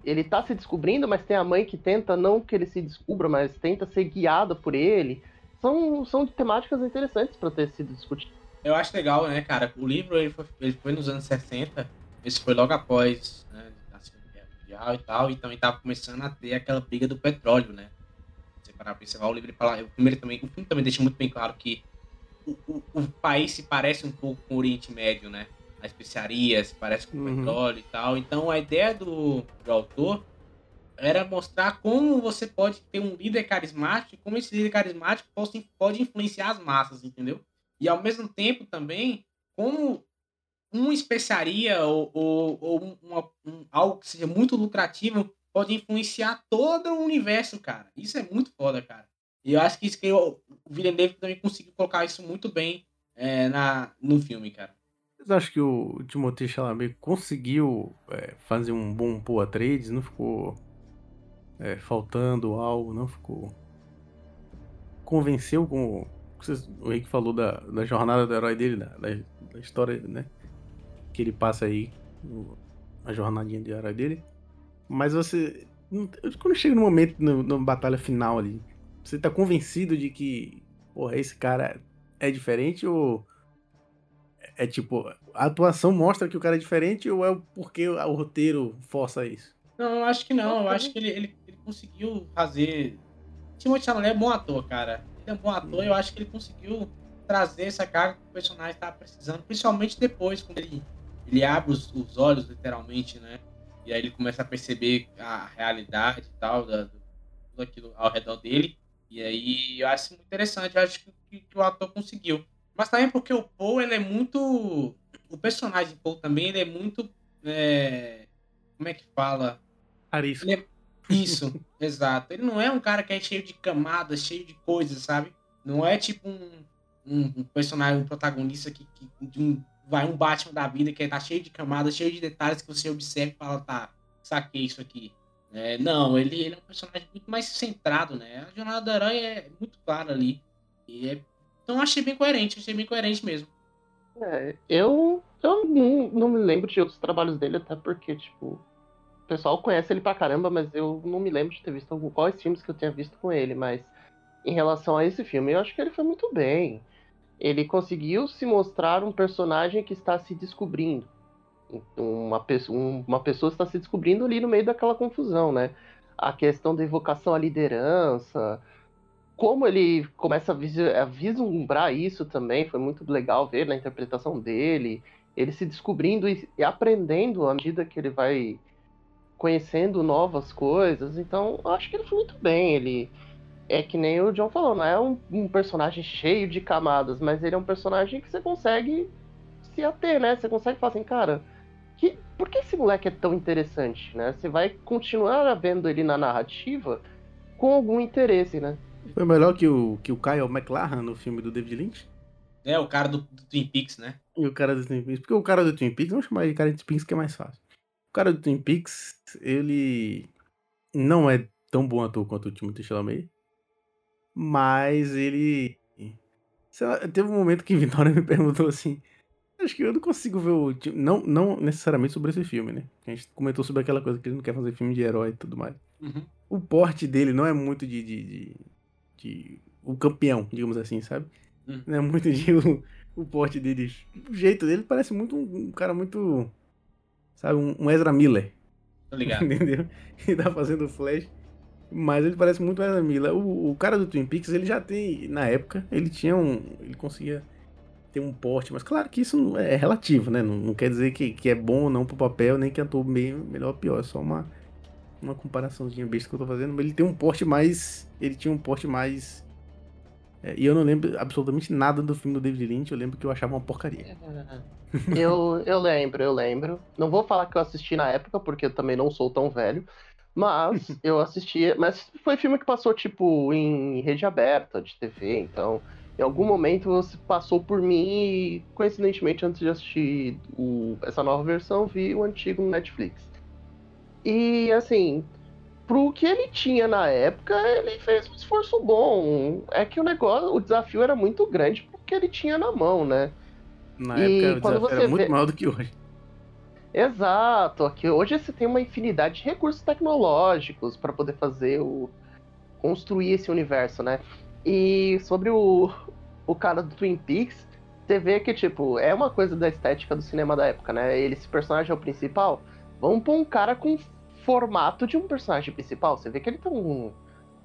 ele está se descobrindo, mas tem a mãe que tenta, não que ele se descubra, mas tenta ser guiada por ele. São, são temáticas interessantes para ter sido discutidas eu acho legal, né, cara? O livro ele foi, ele foi nos anos 60, esse foi logo após né, a Segunda Guerra Mundial e tal, e também tava começando a ter aquela briga do petróleo, né? Você parar pra observar o livro e falar. O, primeiro também, o filme também deixa muito bem claro que o, o, o, país se parece um pouco com o Oriente Médio, né? A especiaria se parece com uhum. petróleo e tal. Então a ideia do, do autor era mostrar como você pode ter um líder carismático, como esse líder carismático pode, pode influenciar as massas, entendeu? E ao mesmo tempo também, como uma especiaria ou, ou, ou uma, um, algo que seja muito lucrativo pode influenciar todo o universo, cara. Isso é muito foda, cara. E eu acho que isso que eu, o Villeneuve também conseguiu colocar isso muito bem é, na, no filme, cara. Vocês acham que o Timothée Chalamet conseguiu é, fazer um bom Poa Trades? Não ficou é, faltando algo? Não ficou... Convenceu com o Rick falou da, da jornada do herói dele, da, da, história, né? Que ele passa aí, a jornadinha de herói dele. Mas você. Quando chega no momento, na batalha final ali, você tá convencido de que, porra, esse cara é diferente ou. É tipo, a atuação mostra que o cara é diferente ou é porque o roteiro força isso? Não, eu acho que não. Eu acho que ele, ele, ele conseguiu fazer. Timothée Chalamet é bom ator, cara ele é um bom ator, eu acho que ele conseguiu trazer essa carga que o personagem estava precisando, principalmente depois, quando ele, ele abre os, os, olhos, literalmente, né? E aí ele começa a perceber a realidade e tal, da, tudo aquilo ao redor dele. E aí eu acho muito interessante, eu acho que, que, que o ator conseguiu. Mas também porque o Paul, ele é muito. O personagem Paul também, ele é muito. É... Como é que fala? Arisco. É, isso, exato. Ele não é um cara que é cheio de camadas, cheio de coisas, sabe? Não é tipo um, um, um personagem, um protagonista que, que um, vai um Batman da vida que tá cheio de camadas, cheio de detalhes que você observa e fala, tá, saquei isso aqui. É, não, ele, ele, é um personagem muito mais centrado, né? A jornada do herói é muito clara ali. E é... Então achei bem coerente, achei bem coerente mesmo. É, eu, eu não, não me lembro de outros trabalhos dele, até porque, tipo, pessoal conhece ele pra caramba, mas eu não me lembro de ter visto algum, quais filmes que eu tinha visto com ele, mas em relação a esse filme, eu acho que ele foi muito bem. Ele conseguiu se mostrar um personagem que está se descobrindo. Uma pessoa, uma pessoa está se descobrindo ali no meio daquela confusão, né? A questão da evocação à liderança, como ele começa a vislumbrar isso também, foi muito legal ver na interpretação dele, ele se descobrindo e aprendendo à medida que ele vai conhecendo novas coisas. Então, acho que ele foi muito bem. Ele é que nem o John falou, não é um, um, personagem cheio de camadas, mas ele é um personagem que você consegue se ater, né? Você consegue falar assim, cara, que, por que esse moleque é tão interessante, né? Você vai continuar vendo ele na narrativa com algum interesse, né? Foi melhor que o, que o Kyle McLaren no filme do David Lynch? É, o cara do, do, Twin Peaks, né? E o cara do Twin Peaks. Porque o cara do Twin Peaks, vamos chamar de cara de Twin Peaks que é mais fácil. O cara do Twin Peaks, ele não é tão bom ator quanto o Timothée Chalamet. Mas ele. Lá, teve um momento que Vitória me perguntou assim. Acho que eu não consigo ver o. Não, não necessariamente sobre esse filme, né? A gente comentou sobre aquela coisa que ele não quer fazer filme de herói e tudo mais. Uhum. O porte dele não é muito de, de, de, de. o campeão, digamos assim, sabe? Uhum. Não é muito de o, o porte dele. O jeito dele parece muito um, um cara muito. Sabe? Um, um Ezra Miller. Tô ligado. Entendeu? Ele tá fazendo Flash. Mas ele parece muito mais a Mila. O, o, cara do Twin Peaks, ele já tem. Na época, ele tinha um. Ele conseguia ter um porte, mas claro que isso é relativo, né? Não, não quer dizer que, que é bom ou não pro papel, nem que ator bem, melhor ou pior. É só uma, uma comparaçãozinha besta que eu tô fazendo. Mas ele tem um porte mais. Ele tinha um porte mais. É, e eu não lembro absolutamente nada do filme do David Lynch, eu lembro que eu achava uma porcaria. eu, eu lembro, eu lembro. Não vou falar que eu assisti na época, porque eu também não sou tão velho. Mas eu assistia. Mas foi filme que passou, tipo, em rede aberta de TV, então. Em algum momento você passou por mim e, coincidentemente, antes de assistir o, essa nova versão, vi o antigo no Netflix. E, assim, pro que ele tinha na época, ele fez um esforço bom. É que o negócio, o desafio era muito grande porque ele tinha na mão, né? Na e época, o desafio era muito vê... maior do que hoje. Exato, aqui hoje você tem uma infinidade de recursos tecnológicos para poder fazer o construir esse universo, né? E sobre o, o cara do Twin Peaks, você vê que tipo, é uma coisa da estética do cinema da época, né? Ele esse personagem é o principal, vamos pôr um cara com formato de um personagem principal. Você vê que ele tem um,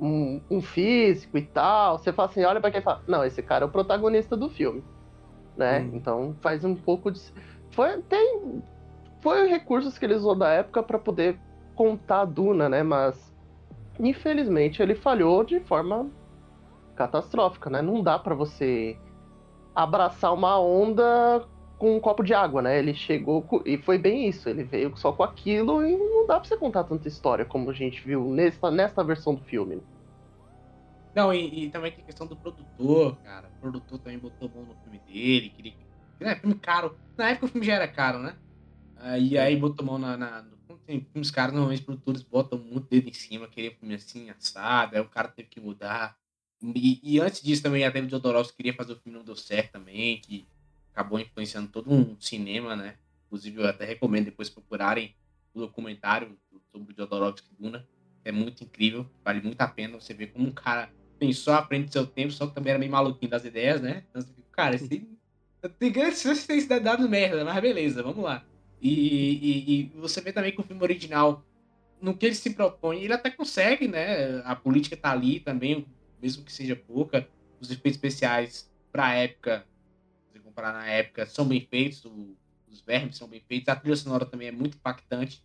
um, um físico e tal. Você fala assim, olha para quem fala, não, esse cara é o protagonista do filme, né? Hum. Então faz um pouco de foi tem foi recursos que ele usou da época para poder contar a Duna, né? Mas infelizmente ele falhou de forma catastrófica, né? Não dá para você abraçar uma onda com um copo de água, né? Ele chegou com... e foi bem isso. Ele veio só com aquilo e não dá para você contar tanta história como a gente viu nesta, nesta versão do filme. Não, e, e também tem a questão do produtor, cara. O produtor também botou mão no filme dele, queria. É, filme caro. Na época o filme já era caro, né? e aí botou mão na. na tem uns caras, normalmente, produtores botam muito dedo em cima, queria filme assim, assado, aí o cara teve que mudar. E, e antes disso também a David Jodorowsky queria fazer o filme não deu certo também, que acabou influenciando todo um cinema, né? Inclusive eu até recomendo depois procurarem o documentário sobre o Jodorowsky Duna, é muito incrível, vale muito a pena você ver como um cara pensou à frente do seu tempo, só que também era meio maluquinho das ideias, né? Então, cara, esse tem grande chance de ter dado merda, mas beleza, vamos lá. E, e, e, você vê também que o filme original, no que ele se propõe, ele até consegue, né? A política tá ali também, mesmo que seja pouca. Os efeitos especiais, pra época, comparar na época, são bem feitos, o, os vermes são bem feitos, a trilha sonora também é muito impactante.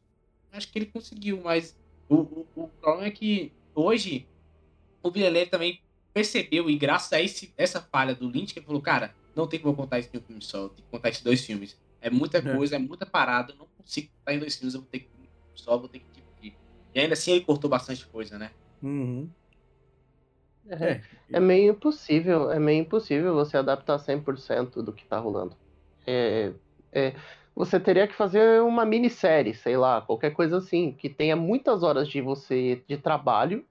Acho que ele conseguiu, mas o, o, o problema é que hoje o Villeneuve também percebeu, e graças a esse, essa falha do Lynch, que ele falou, cara, não tem como contar isso em um filme só, tem que contar esses dois filmes. É muita é. coisa, é, é muita parada. Eu não consigo estar em dois filmes, eu vou ter que só vou ter que dividir. E ainda assim ele cortou bastante coisa, né? Uhum. É, é, é meio impossível, é meio impossível você adaptar 100% do que tá rolando. É, é, você teria que fazer uma minissérie, sei lá, qualquer coisa assim, que tenha muitas horas de você de trabalho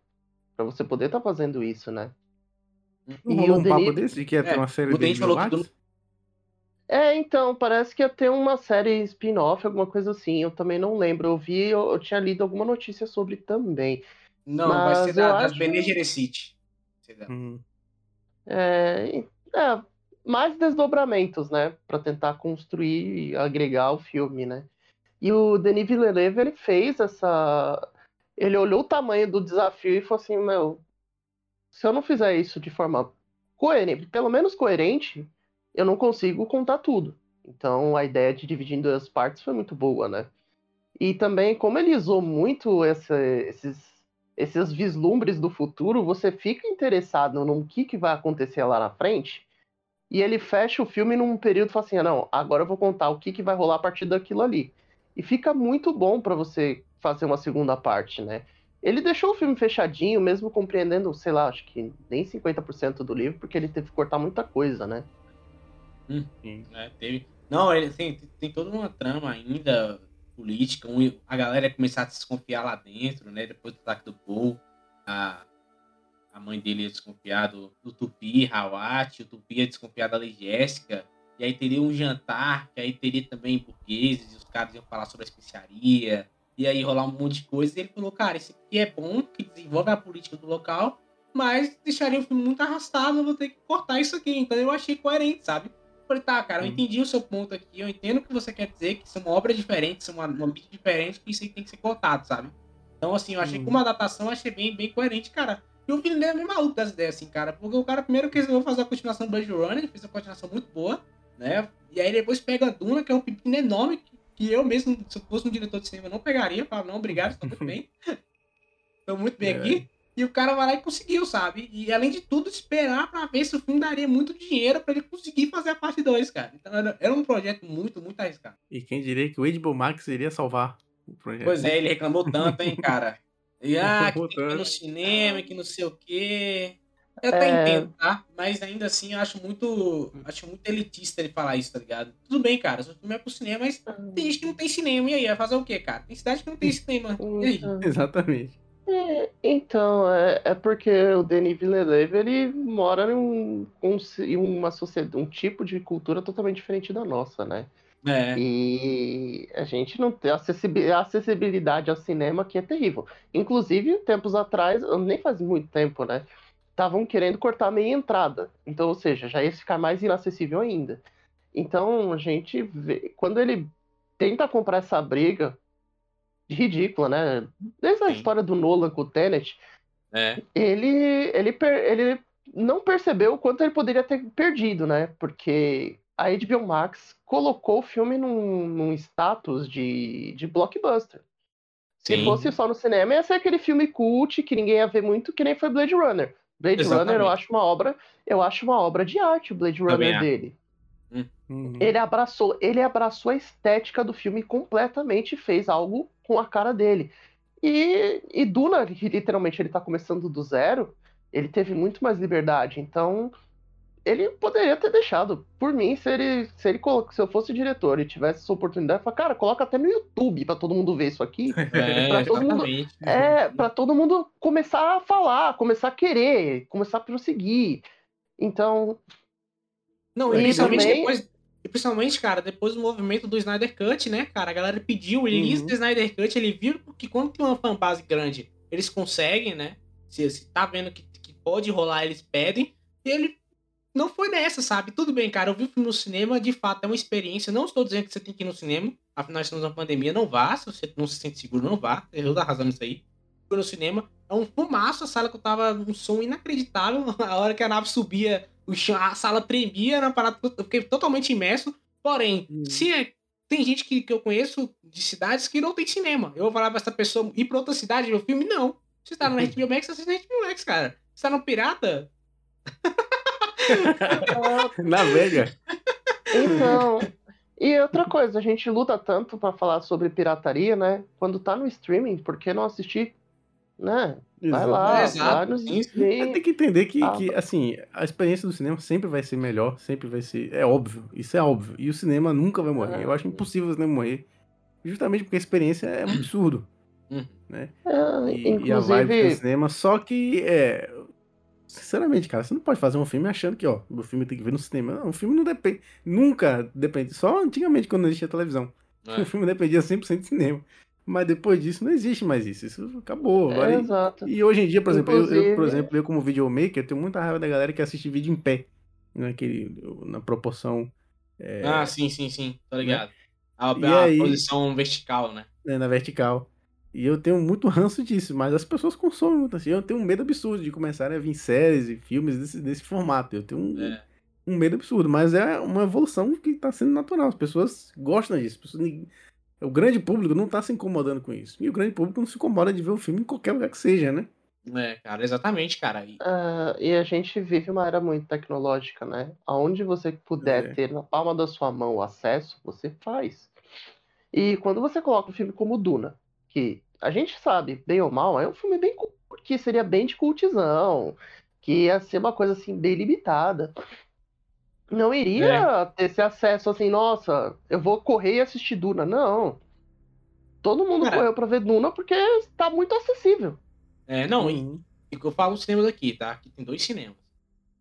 para você poder estar tá fazendo isso, né? Não e rolou um Denis... papo desse que ia ter é, uma série de falou que É, então, parece que ia ter uma série spin-off, alguma coisa assim. Eu também não lembro. Eu vi, eu, eu tinha lido alguma notícia sobre também. Não, Mas vai ser da, das acho- Bene Gesserit. Uhum. É, é, mais desdobramentos, né? Pra tentar construir e agregar o filme, né? E o Denis Villeneuve, ele fez essa. Ele olhou o tamanho do desafio e falou assim: Meu, se eu não fizer isso de forma coerente, pelo menos coerente, eu não consigo contar tudo. Então a ideia de dividir em duas partes foi muito boa, né? E também, como ele usou muito essa- esses, esses vislumbres do futuro, você fica interessado no que, que vai acontecer lá na frente. E ele fecha o filme num período e fala assim: ah, não, agora eu vou contar o que, que vai rolar a partir daquilo ali. E fica muito bom pra você fazer uma segunda parte, né? Ele deixou o filme fechadinho, mesmo compreendendo, sei lá, acho que nem 50% do livro, porque ele teve que cortar muita coisa, né? Sim. né? Teve... Não, ele tem, tem toda uma trama ainda política. um- a galera ia começar a desconfiar lá dentro, né? Depois do ataque do Paul, a, a mãe dele ia desconfiar do, do Tupi, Hawat, o Tupi ia desconfiar da Lei Jéssica. E aí teria um jantar, que aí teria também burgueses, e os caras iam falar sobre a especiaria. E aí rolar um monte de coisa. E ele falou, cara, isso aqui é bom, que desenvolve a política do local, mas deixaria o filme muito arrastado, eu vou ter que cortar isso aqui. Então eu achei coerente, sabe? Falei, tá, cara, eu entendi o seu ponto aqui, eu entendo o que você quer dizer, que isso é uma obra diferente, isso é uma, uma mídia diferente, que isso aí tem que ser cortado, sabe? Então, assim, eu achei que uma adaptação eu achei bem, bem coerente, cara. E o Villeneuve é meio maluco das ideias, assim, cara, porque o cara primeiro que resolveu fazer a continuação do Blade Runner, fez uma continuação muito boa, né? E aí depois pega a Duna, que é um pepino enorme, que, que eu mesmo, se eu fosse um diretor de cinema, não pegaria, falava, não, obrigado, estou muito bem. Estou muito bem É. aqui. E o cara vai lá e conseguiu, sabe? E além de tudo, esperar pra ver se o filme daria muito dinheiro pra ele conseguir fazer a parte 2, cara. Então era, era um projeto muito, muito arriscado. E quem diria que o HBO Max iria salvar o projeto? Pois é, ele reclamou tanto, hein, cara. E ah, que tem que ir no cinema, que não sei o quê. Eu até É. entendo, tá? Mas ainda assim eu acho muito. Acho muito elitista ele falar isso, tá ligado? Tudo bem, cara. Seu filme é pro cinema, mas tem gente que não tem cinema. E aí, vai fazer o quê, cara? Tem cidade que não tem cinema. Exatamente. É, então, é, é porque o Denis Villeneuve, ele mora em um, um, em uma sociedade, um tipo de cultura totalmente diferente da nossa, né? É. E a gente não tem acessibilidade ao cinema que é terrível. Inclusive, tempos atrás, nem faz muito tempo, né? Estavam querendo cortar a meia entrada. Então, ou seja, já ia ficar mais inacessível ainda. Então, a gente vê. Quando ele tenta comprar essa briga ridícula, né? Desde a Sim. história do Nolan com o Tenet, É. ele, ele, per- ele não percebeu o quanto ele poderia ter perdido, né? Porque a HBO Max colocou o filme num, num status de, de blockbuster. Se Sim. fosse só no cinema, ia ser aquele filme cult que ninguém ia ver muito, que nem foi Blade Runner. Blade Runner, eu Exatamente. acho uma obra, eu acho uma obra de arte, o Blade Runner dele. Uhum. Ele abraçou, ele abraçou a estética do filme completamente e fez algo com a cara dele. E, e Duna, que literalmente ele tá começando do zero, ele teve muito mais liberdade. Então, ele poderia ter deixado. Por mim, se ele, se ele se eu fosse diretor e tivesse essa oportunidade, eu falar, cara, coloca até no YouTube pra todo mundo ver isso aqui. É, Pra todo mundo-. É, pra todo mundo começar a falar, começar a querer, começar a prosseguir. Então, Não, e principalmente também- depois. Principalmente, cara, depois do movimento do Snyder Cut, né, cara? A galera pediu o release Uhum. do Snyder Cut, ele viu que quando tem uma fanbase grande, eles conseguem, né? Se, se tá vendo que, que pode rolar, eles pedem. E ele não foi nessa, sabe? Tudo bem, cara. Eu vi o filme no cinema, de fato, é uma experiência. Não estou dizendo que você tem que ir no cinema. Afinal, estamos numa pandemia, não vá. Se você não se sente seguro, não vá. Eu da razão nisso aí. Fui no cinema. É um fumaço a sala que eu tava. Um som inacreditável. A hora que a nave subia, a sala tremia na parada. Eu fiquei totalmente imerso. Porém, Hum. se é- tem gente que, que eu conheço de cidades que não tem cinema. Eu vou falar pra essa pessoa ir pra outra cidade ver o filme? Não. Você tá no HBO Max, você assiste na HBO Max, cara. Você tá no Pirata? Navega. Então, e outra coisa, a gente luta tanto pra falar sobre pirataria, né? Quando tá no streaming, por que não assistir? Né? Vai lá, Exato. vai nos. Tem que entender que, Ah, que, assim, a experiência do cinema sempre vai ser melhor, sempre vai ser. É óbvio, isso é óbvio. E o cinema nunca vai morrer. É. Eu acho impossível o cinema morrer. Justamente porque a experiência é um absurdo. Uhum. É, E, e a vibe do inclusive, cinema. Só que é, Sinceramente, cara, você não pode fazer um filme achando que, ó, o filme tem que ver no cinema. Não, o filme não depende. Nunca depende. Só antigamente, quando existia televisão. É. O filme dependia 100% de cinema. Mas depois disso, não existe mais isso. Isso acabou. Agora, É, exato. e hoje em dia, por exemplo, eu, eu, por exemplo, eu como videomaker, eu tenho muita raiva da galera que assiste vídeo em pé. Naquele, na proporção é, Ah, sim, sim, sim. Tô ligado. A, E a aí- posição vertical, né? né, na vertical. E eu tenho muito ranço disso, mas as pessoas consomem muito assim. Eu tenho um medo absurdo de começarem a vir séries e filmes desse, desse formato. Eu tenho um, É. um medo absurdo, mas é uma evolução que tá sendo natural. As pessoas gostam disso. As pessoas, o grande público não tá se incomodando com isso. E o grande público não se incomoda de ver o filme em qualquer lugar que seja, né? É, cara, exatamente, cara. E- Ah, e a gente vive uma era muito tecnológica, né? Aonde você puder É. ter na palma da sua mão o acesso, você faz. E quando você coloca um filme como Duna, que a gente sabe, bem ou mal, é um filme bem que seria bem de cultizão, que ia ser uma coisa assim bem limitada. Não iria ter esse acesso assim, nossa, eu vou correr e assistir Duna. Não. Todo mundo Cara. correu pra ver Duna porque está muito acessível. É, não, e- eu falo os cinemas aqui, tá? Aqui tem dois cinemas.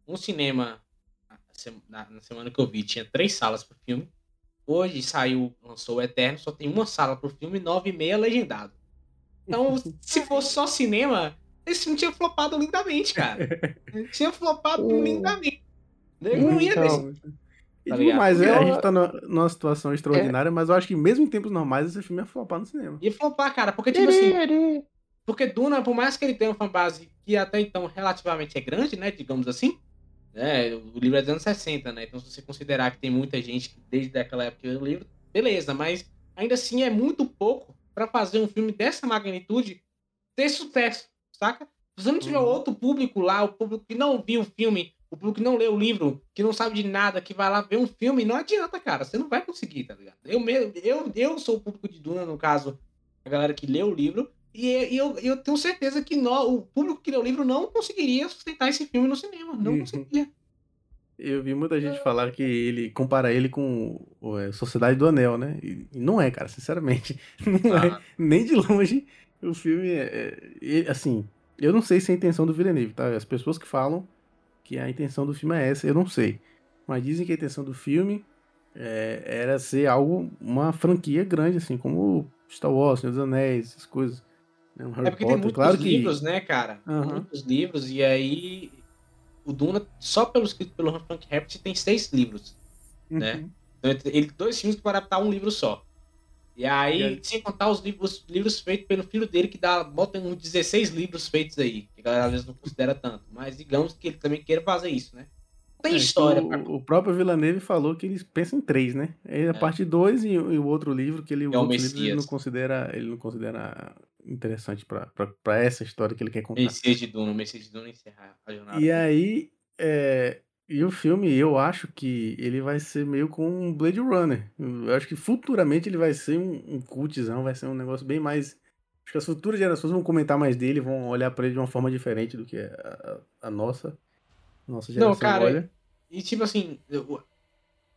Um cinema, na na, na semana que eu vi, tinha três salas pro filme. Hoje saiu, lançou o Eterno, só tem uma sala pro filme, nove e meia legendado. Então, se fosse só cinema, esse filme tinha flopado lindamente, cara. tinha flopado lindamente. Eu não ia Então, desse. E Tá digo ligado? mais, é, a gente tá numa, numa situação extraordinária, mas eu acho que mesmo em tempos normais esse filme ia flopar no cinema. Ia flopar, cara, porque, tipo assim. Porque Duna, por mais que ele tenha uma fanbase que até então relativamente é grande, né? Digamos assim. Né, o livro é dos anos 60, né? Então, se você considerar que tem muita gente que desde aquela época o livro, beleza, mas ainda assim é muito pouco pra fazer um filme dessa magnitude ter sucesso, saca? Se você não tiver Uhum. outro público lá, o público que não viu o filme, o público que não leu o livro, que não sabe de nada, que vai lá ver um filme, não adianta, cara. Você não vai conseguir, tá ligado? Eu, mesmo, eu, eu sou o público de Duna, no caso, a galera que leu o livro, e, eu, eu tenho certeza que nó- o público que leu o livro não conseguiria sustentar esse filme no cinema. Não Uhum. conseguiria. Eu vi muita gente falar que ele compara ele com é, Sociedade do Anel, né? E, não é, cara, sinceramente. Não é. Ah, Nem de longe o filme é, é- assim, eu não sei se é a intenção do Villeneuve, tá? As pessoas que falam que a intenção do filme é essa, eu não sei. Mas dizem que a intenção do filme é, era ser algo, uma franquia grande, assim, como Star Wars, Senhor dos Anéis, essas coisas. né? Um é porque tem Potter. muitos claro que livros, né, cara? Tem Aham. Muitos livros, e aí o Duna, só pelo escrito pelo Frank Herbert, tem seis livros. né? Uhum. Então, ele- dois filmes que vai adaptar um livro só. E aí, E sem contar os livros, livros feitos pelo filho dele, que dá, bota uns 16 livros feitos aí, que a galera às vezes não considera tanto. Mas digamos que ele também queira fazer isso, né? Não tem É, história então, pra o, o próprio Villeneuve falou que eles pensam em três, né? Aí a É. parte 2 e, e o outro livro que ele, É o outros livros ele Messias. não considera, ele não considera interessante pra essa história que ele quer contar. Messias de Duna, o Messias de Duna encerrar a jornada. E aí, é, e o filme, eu acho que ele vai ser meio com um Blade Runner. Eu acho que futuramente ele vai ser um, um cultzão, vai ser um negócio bem mais. Acho que as futuras gerações vão comentar mais dele, vão olhar pra ele de uma forma diferente do que a, a- a nossa. Nossa geração Não, cara, olha. E tipo assim,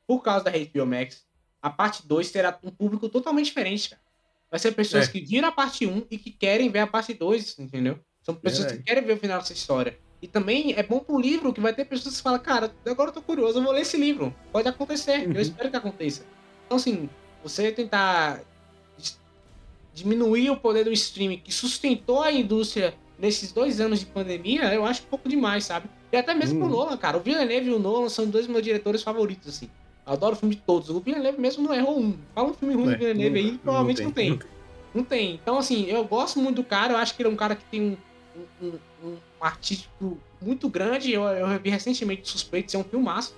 por causa da HBO Max, a parte 2 terá um público totalmente diferente, cara. Vai ser pessoas É. que viram a parte 1 e que querem ver a parte 2, entendeu? São pessoas Verdade. que querem ver o final dessa história. E também é bom pro livro que vai ter pessoas que falam, cara, agora eu tô curioso, eu vou ler esse livro. Pode acontecer, Uhum. eu espero que aconteça. Então, assim, você tentar diminuir o poder do streaming que sustentou a indústria nesses dois anos de pandemia, eu acho um pouco demais, sabe? E até mesmo pro Hum. Nolan, cara. O Villeneuve e o Nolan são dois meus diretores favoritos, assim. Eu adoro o filme de todos. O Villeneuve mesmo não errou um. Fala um filme ruim É, do Villeneuve aí, não- provavelmente não tem. não Não tem. Então, assim, eu gosto muito do cara. Eu acho que ele é um cara que tem um, um, um- um artístico muito grande. Eu, eu vi recentemente Suspeito de ser um filmaço.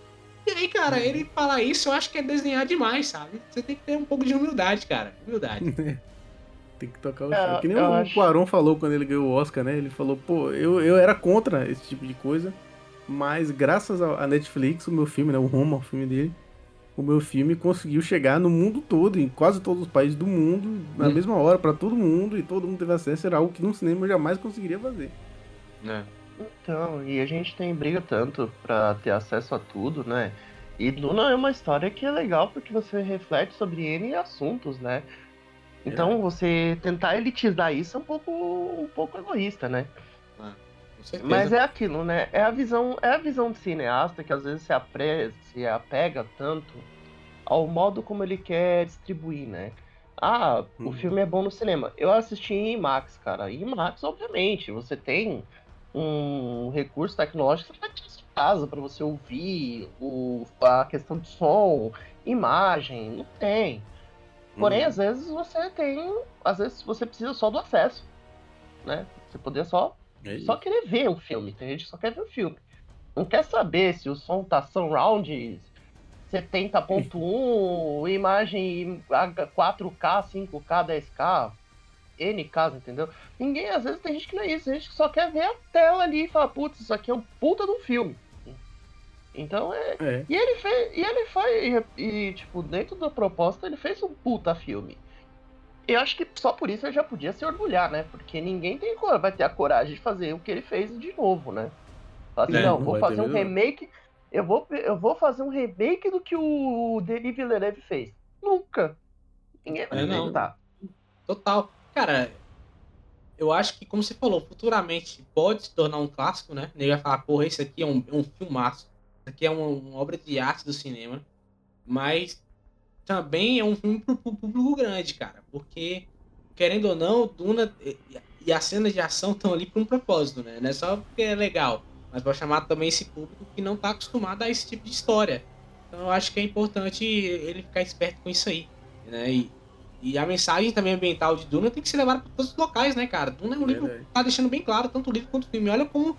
E aí, cara, ele falar isso, eu acho que é desenhar demais, sabe? Você tem que ter um pouco de humildade, cara. Humildade. Tem que tocar o É, chão. Que nem o acho- Quaron falou quando ele ganhou o Oscar, né? Ele falou, pô, eu, eu era contra esse tipo de coisa, mas graças à à Netflix, o meu filme, né? O Roma, o filme dele, o meu filme conseguiu chegar no mundo todo, em quase todos os países do mundo, na Hum. mesma hora, pra todo mundo, e todo mundo teve acesso, era algo que no cinema eu jamais conseguiria fazer. É. Então, e a gente tem briga tanto pra ter acesso a tudo, né? E Duna é uma história que é legal porque você reflete sobre N assuntos, né? Então você tentar elitizar isso é um pouco, um pouco egoísta, né? Certeza. Mas é aquilo, né? É a visão, é a visão de cineasta que às vezes se, apre, se apega tanto ao modo como ele quer distribuir, né? Ah, o Uhum. filme é bom no cinema. Eu assisti em IMAX, cara. Em IMAX, obviamente, você tem um recurso tecnológico que você sua casa para você ouvir o, a questão de som, imagem, não tem. Porém, Uhum. às vezes você tem, às vezes você precisa só do acesso, né? Você poder só Só querer ver o filme. Tem gente que só quer ver o filme. Não quer saber se o som tá surround 70.1, imagem 4K, 5K, 10K, NK, entendeu? Ninguém, às vezes tem gente que não é isso, tem gente que só quer ver a tela ali e fala, putz, isso aqui é um puta de um filme. Então é. É. E ele fez. E ele foi. E, e, tipo, dentro da proposta, ele fez um puta filme. Eu acho que só por isso ele já podia se orgulhar, né? Porque ninguém tem, vai ter a coragem de fazer o que ele fez de novo, né? Fala assim, É, não, não vou fazer um mesmo. remake. Eu vou, eu vou fazer um remake do que o Denis Villeneuve fez. Nunca. Ninguém vai É, acreditar. Total. Cara, eu acho que, como você falou, futuramente pode se tornar um clássico, né? Ninguém vai falar, porra, esse aqui é um, é um filmaço. Isso aqui é uma, uma obra de arte do cinema. Mas também é um filme pro, público grande, cara. Porque, querendo ou não, Duna e, as cenas de ação estão ali por um propósito, né? Não é só porque é legal. Mas vai chamar também esse público que não tá acostumado a esse tipo de história. Então eu acho que é importante ele ficar esperto com isso aí. Né? E, e a mensagem também ambiental de Duna tem que ser levada para todos os locais, né, cara? Duna é um livro que tá deixando bem claro, tanto o livro quanto o filme. Olha como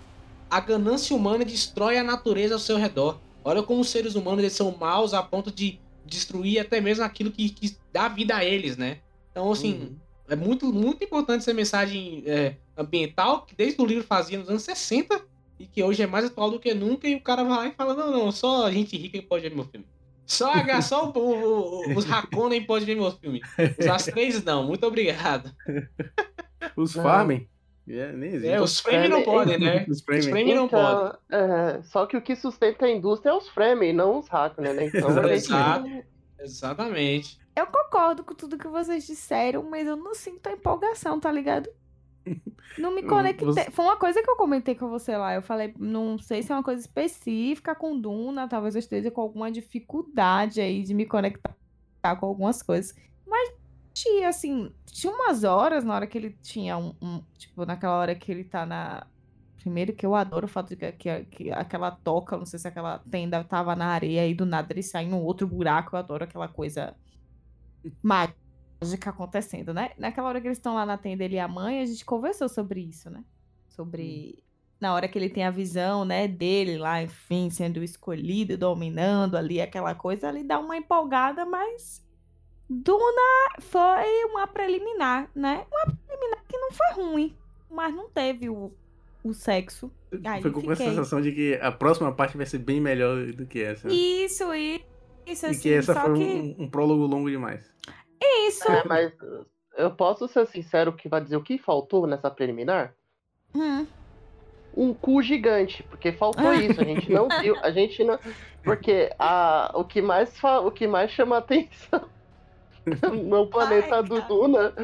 a ganância humana destrói a natureza ao seu redor. Olha como os seres humanos eles são maus a ponto de destruir até mesmo aquilo que, que dá vida a eles, né? Então, assim, Uhum. é muito, muito importante essa mensagem é, ambiental que desde o livro fazia nos anos 60 e que hoje é mais atual do que nunca. E o cara vai lá e fala: Não, não, só gente rica que pode ver meu filme. Só, a- só o- o- o- os Raconen pode ver meu filme. Os As-Três não, muito obrigado. Os. Farmen. É, nem existe. É, os Frame É, não é- podem, né? Os Os Fremen. Frame não podem. Então, é, só que o que sustenta a indústria é os frames, não os hackers, né? Então, gente- Exato. Exatamente. Eu concordo com tudo que vocês disseram, mas eu não sinto a empolgação, tá ligado? Não me conectei. Você- Foi uma coisa que eu comentei com você lá. Eu falei, não sei se é uma coisa específica com Duna, talvez eu esteja com alguma dificuldade aí de me conectar com algumas coisas. Mas tinha, assim, tinha umas horas na hora que ele tinha um, um- Tipo, naquela hora que ele tá na. Primeiro que eu adoro o fato de que, que- que aquela toca, não sei se aquela tenda tava na areia e do nada ele sai num outro buraco. Eu adoro aquela coisa mágica acontecendo, né? Naquela hora que eles estão lá na tenda, ele e a mãe, a gente conversou sobre isso, né? Sobre. Na hora que ele tem a visão, né, dele lá, enfim, sendo escolhido, dominando ali aquela coisa, ali dá uma empolgada, mas. Duna foi uma preliminar, né? Uma preliminar que não foi ruim, mas não teve o, o sexo. Aí Foi com a sensação de que a próxima parte vai ser bem melhor do que essa. Isso, e- isso, E assim, que essa só foi que. um, um prólogo longo demais. Isso. É, mas eu posso ser sincero que vai dizer o que faltou nessa preliminar? Hum. Um cu gigante, porque faltou isso, a gente não viu, a gente não, porque a, o que mais fa- o que mais chama atenção no planeta Ai, do cara. Duna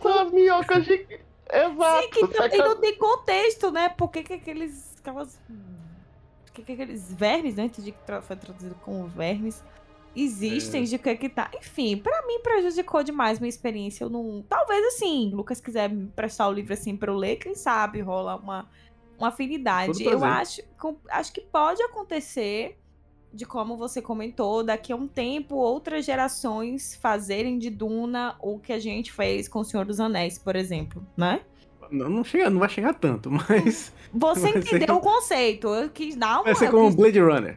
são as minhocas gigantes. Exato. Sim, que só também que- não tem contexto, né? Por que, que aqueles. Aquelas. Por que, que aqueles vermes, né? Antes de que foi traduzido como vermes, existem, É. de que que tá. Enfim, pra mim prejudicou demais minha experiência. Eu não. Talvez assim, Lucas quiser me prestar o livro assim pra eu ler, quem sabe rola uma, uma afinidade. Eu acho, acho que pode acontecer. De como você comentou, daqui a um tempo outras gerações fazerem de Duna o que a gente fez com o Senhor dos Anéis, por exemplo, né? Não, não, chega, não vai chegar tanto, mas Você ser entendeu o conceito. Eu quis dar uma. vai ser como quis- Blade Runner.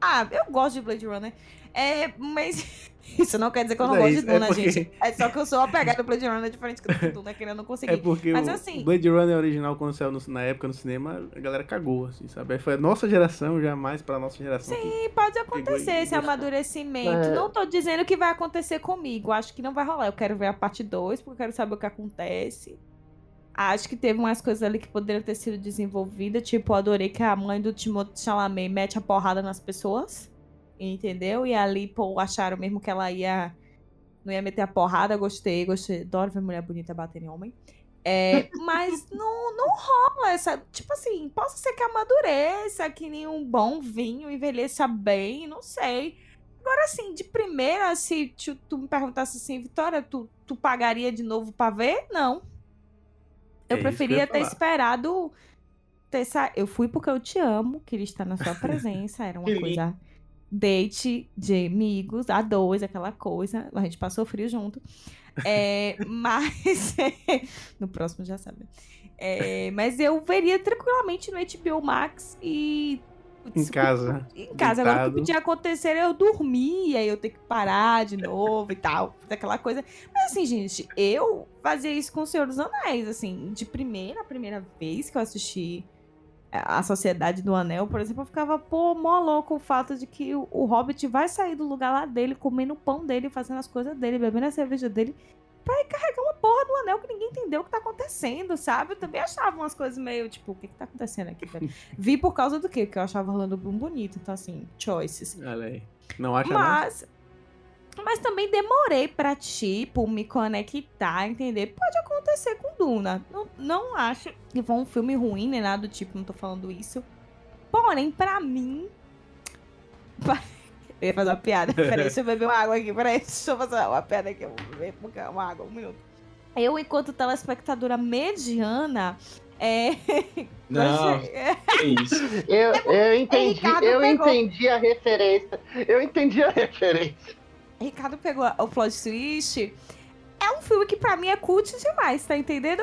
Ah, eu gosto de Blade Runner. É, mas isso não quer dizer que eu não é gosto de é Duna, porque- gente. É só que eu sou apegada ao Blade Runner, diferente do Duna, que eu não consegui. É porque Mas o assim- Blade Runner original, quando saiu no- na época no cinema, a galera cagou, assim, sabe? Foi a nossa geração, jamais pra nossa geração. que- E pode acontecer esse gostou. amadurecimento. É. Não tô dizendo que vai acontecer comigo. Acho que não vai rolar. Eu quero ver a parte 2, porque eu quero saber o que acontece. Acho que teve umas coisas ali que poderiam ter sido desenvolvidas. Tipo, eu adorei que a mãe do Timothée Chalamet mete a porrada nas pessoas. Entendeu? E ali, pô, acharam mesmo que ela ia. Não ia meter a porrada. Gostei, gostei. Adoro ver mulher bonita bater em homem. É, mas não, não rola essa. Tipo assim, possa ser que amadureça, que nem um bom vinho envelheça bem, não sei. Agora, assim, de primeira, se tu, tu me perguntasse assim, Vitória, tu, tu pagaria de novo pra ver? Não. Eu É que eu preferia ter falar. esperado. Ter sa... Eu fui porque eu te amo, queria estar na sua presença. Era uma coisa. Date de amigos, a dois, aquela coisa. A gente passou frio junto. É, mas. no próximo já sabe. É, mas eu veria tranquilamente no HBO Max e. Em casa. Em casa, agora o que deitado. podia acontecer é eu dormir, e aí eu ter que parar de novo e tal, aquela coisa. Mas assim, gente, eu fazia isso com o Senhor dos Anéis, assim, de primeira, a primeira vez que eu assisti a Sociedade do Anel, por exemplo, eu ficava, pô, mó louco o fato de que o, o Hobbit vai sair do lugar lá dele, comendo o pão dele, fazendo as coisas dele, bebendo a cerveja dele, pra ir carregar uma porra do anel que ninguém entendeu o que tá acontecendo, sabe? Eu também achava umas coisas meio, tipo, o que que tá acontecendo aqui? velho? Vi por causa do quê? Porque eu achava Orlando Bloom bonito, então assim, choices. Olha aí. Não acha nada? Mas, mas também demorei pra, tipo, me conectar, entender. Pode acontecer com Duna. Não, não acho que foi um filme ruim, nem nada do tipo, não tô falando isso. Porém, pra mim. Eu ia fazer uma piada. Peraí, deixa eu beber uma água aqui. Peraí, deixa eu fazer uma piada aqui. Eu vou beber uma água, um minuto. Eu, enquanto telespectadora mediana, é. Não, é, que isso. Eu, eu entendi, eu pegou. entendi a referência. Eu entendi a referência. Ricardo pegou o plot twist. É um filme que pra mim é cult demais, tá entendendo?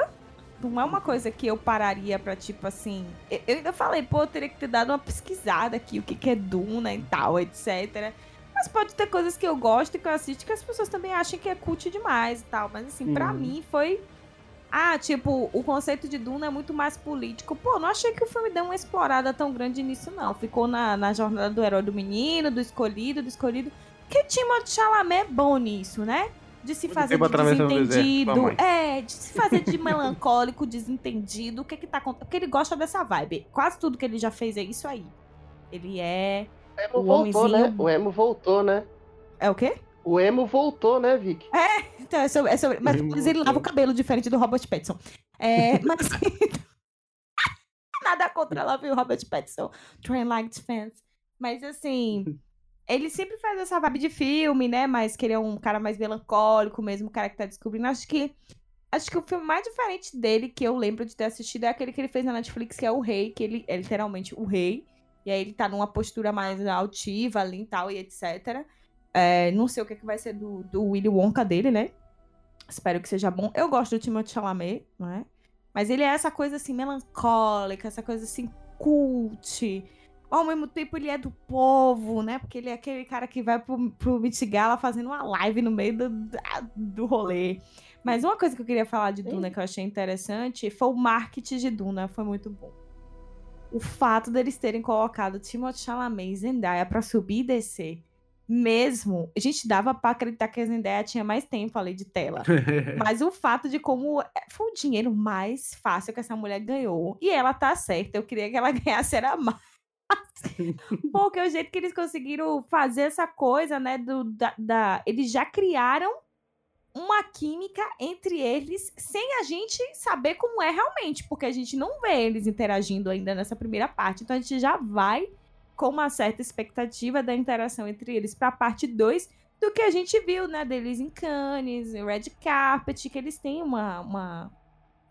Não é uma coisa que eu pararia pra, tipo assim. Eu ainda falei, pô, eu teria que ter dado uma pesquisada aqui, o que, que é Duna e tal, etc. Mas pode ter coisas que eu gosto e que eu assisto que as pessoas também acham que é cult demais e tal. Mas assim, pra Uhum. mim foi. Ah, tipo, o conceito de Duna é muito mais político. Pô, não achei que o filme deu uma explorada tão grande nisso, não. Ficou na, na jornada do herói do menino, do escolhido, do escolhido. Que Timothée Chalamet é bom nisso, né? De se Muito fazer de desentendido. É, de se fazer de melancólico, desentendido. O que que tá acontecendo? Porque ele gosta dessa vibe. Quase tudo que ele já fez é isso aí. Ele é. O emo O voltou, né? O emo voltou, né? É o quê? O emo voltou, né, Vic? Então, é sobre. É sobre mas, Ele lava o cabelo diferente do Robert Pattinson. É, mas. Nada contra ela, viu, Robert Pattinson. Train Light Fans. Mas assim. Ele sempre faz essa vibe de filme, né? Mas que ele é um cara mais melancólico mesmo, o cara que tá descobrindo. Acho que. Acho que o filme mais diferente dele que eu lembro de ter assistido é aquele que ele fez na Netflix, que é O Rei, que ele é literalmente o rei. E aí ele tá numa postura mais altiva ali e tal, e etc. É, não sei o que, que vai ser do, do Willy Wonka dele, né? Espero que seja bom. Eu gosto do Timothée Chalamet, não é? Mas ele é essa coisa assim, melancólica, essa coisa assim, cult. Ao mesmo tempo, ele é do povo, né? Porque ele é aquele cara que vai pro, pro Met Gala fazendo uma live no meio do, do rolê. Mas uma coisa que eu queria falar de Duna que eu achei interessante foi o marketing de Duna. Foi muito bom. O fato deles terem colocado Timothée Chalamet e Zendaya pra subir e descer. Mesmo, a gente dava pra acreditar que a Zendaya tinha mais tempo ali de tela. Mas o fato de como foi o dinheiro mais fácil que essa mulher ganhou. E ela tá certa. Eu queria que ela ganhasse era mais. Porque o jeito que eles conseguiram fazer essa coisa, né? Do, da, da- eles já criaram uma química entre eles sem a gente saber como é realmente. Porque a gente não vê eles interagindo ainda nessa primeira parte. Então a gente já vai com uma certa expectativa da interação entre eles pra parte 2 do que a gente viu, né, deles em Cannes, em Red Carpet, que eles têm uma, uma,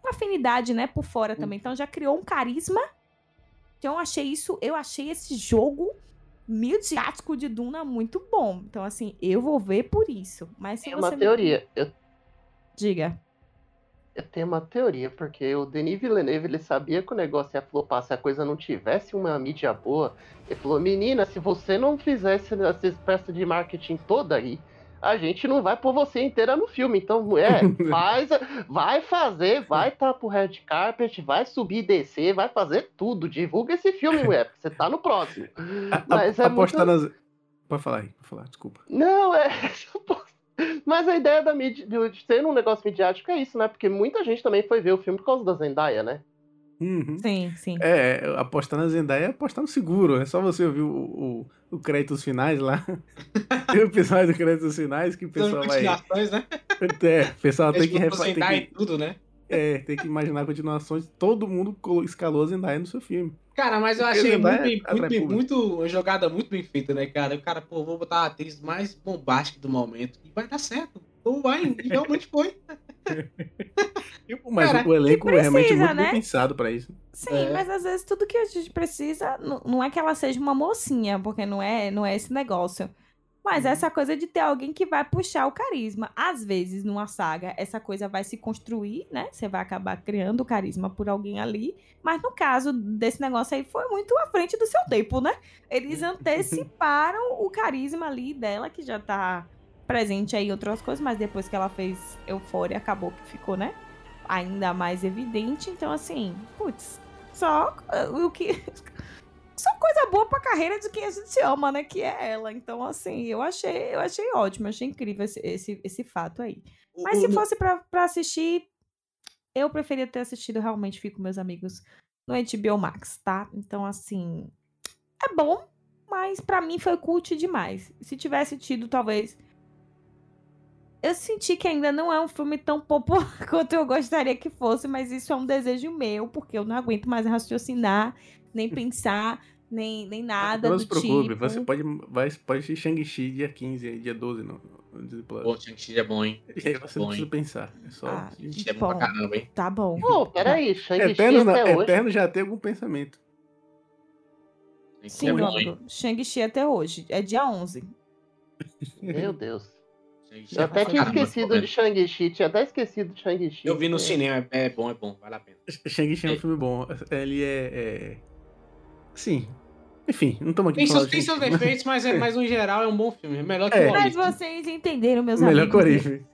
uma afinidade, né, por fora também. Então já criou um carisma. Então eu achei isso, eu achei esse jogo midiático de Duna muito bom. Então assim, eu vou ver por isso. Mas se Tem uma me- teoria. Eu, Diga. eu tenho uma teoria, porque o Denis Villeneuve ele sabia que o negócio ia flopar se a coisa não tivesse uma mídia boa. Ele falou, menina, se você não fizesse essa espécie de marketing toda aí, a gente não vai pôr você inteira no filme. Então, mulher, faz, vai fazer, vai estar pro red carpet, vai subir e descer, vai fazer tudo. Divulga esse filme, mulher, porque você tá no próximo. A- Mas é apostar muito- nas. Pode falar aí, pode falar, desculpa. Não, é. Mas a ideia da mídia, de ser um negócio midiático é isso, né? Porque muita gente também foi ver o filme por causa da Zendaya, né? Uhum. Sim, sim. É, apostar na Zendaya é apostar no seguro. É só você ouvir o, o, o créditos finais lá. Tem o episódio do créditos finais que o pessoal vai. continuações, né? É, o pessoal tem que, porcentagem que tudo, né? É, tem que imaginar continuações. Todo mundo escalou a Zendaya no seu filme. Cara, mas eu Porque achei muito, bem, é muito, bem- muito- uma jogada muito bem feita, né, cara? O cara, pô, vou botar a atriz mais bombástica do momento e vai dar certo. Ou vai, e realmente foi. Mas Cara, o elenco que é realmente precisa, muito né? bem pensado pra isso. Sim, É. mas às vezes tudo que a gente precisa não, não é que ela seja uma mocinha, porque não é, não é esse negócio. Mas Uhum. essa coisa de ter alguém que vai puxar o carisma. Às vezes, numa saga, essa coisa vai se construir, né? Você vai acabar criando carisma por alguém ali. Mas no caso desse negócio aí, foi muito à frente do seu tempo, né? Eles anteciparam o carisma ali dela, que já tá presente aí em outras coisas, mas depois que ela fez Eufória, acabou que ficou, né? Ainda mais evidente. Então, assim, putz, só uh, o que. Só coisa boa pra carreira de quem a gente ama, né? Que é ela. Então, assim, eu achei, eu achei ótimo, achei incrível esse, esse, esse fato aí. Mas se fosse pra, pra assistir, eu preferia ter assistido realmente Fico Meus Amigos no HBO Max, tá? Então, assim, é bom, mas pra mim foi cult demais. Se tivesse tido, talvez. Eu senti que ainda não é um filme tão popular quanto eu gostaria que fosse, mas isso é um desejo meu, porque eu não aguento mais raciocinar, nem pensar, nem, nem nada Não do se preocupe, tipo. você pode, vai, pode assistir Shang-Chi dia 15, aí, dia 12 no, no Disney Plus. Pô, Shang-Chi é bom, hein? E aí você bom, não precisa hein? pensar. É só. Ah, Shang-Chi é bom pra caramba, hein? Tá bom. Pô, peraí, Shang-Chi Eterno, hoje. Eterno já tem algum pensamento. Sim, é. Shang-Chi até hoje. É dia 11. Meu Deus. Eu é até tinha caramba, esquecido tô de Shang-Chi, tinha até esquecido de Shang-Chi. Eu vi no É. cinema, é é bom, é bom, vale a pena. Shang-Chi é um É. filme bom. Ele é. Sim. Enfim, não estamos aqui Tem seus, tem seus defeitos, mas, é, mas no geral é um bom filme. É melhor que É. o Mas vocês entenderam, meus Melhor amigos. que o.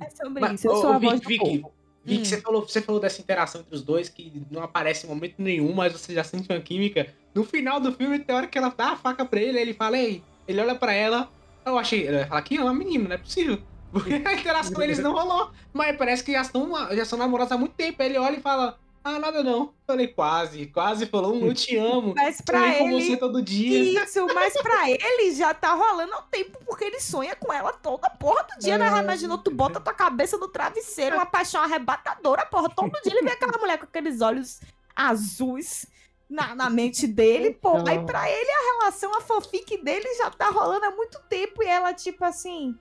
É sobre Mas, isso. Eu ô, sou ô, a Vicky, voz do Vicky, povo. Vicky, Hum. você, falou, você falou dessa interação entre os dois que não aparece em momento nenhum, mas você já sente uma química. No final do filme, tem hora que ela dá a faca pra ele, ele fala, ei, ele olha pra ela, eu achei, ele vai falar que é uma menina, não é possível. Porque a interação deles não rolou. Mas parece que já estão, já são namorados há muito tempo. Aí ele olha e fala, ah, nada não. Falei, quase, quase falou um eu te amo. Mas pra Sonhei com ele- você todo dia. Isso, mas pra ele já tá rolando há tempo, porque ele sonha com ela toda porra do dia, né? É. Imaginou, tu bota tua cabeça no travesseiro, uma paixão arrebatadora, porra. Todo dia ele vê aquela mulher com aqueles olhos azuis na, na mente dele, pô. Então. Aí pra ele a relação, a fanfic dele já tá rolando há muito tempo e ela, tipo assim.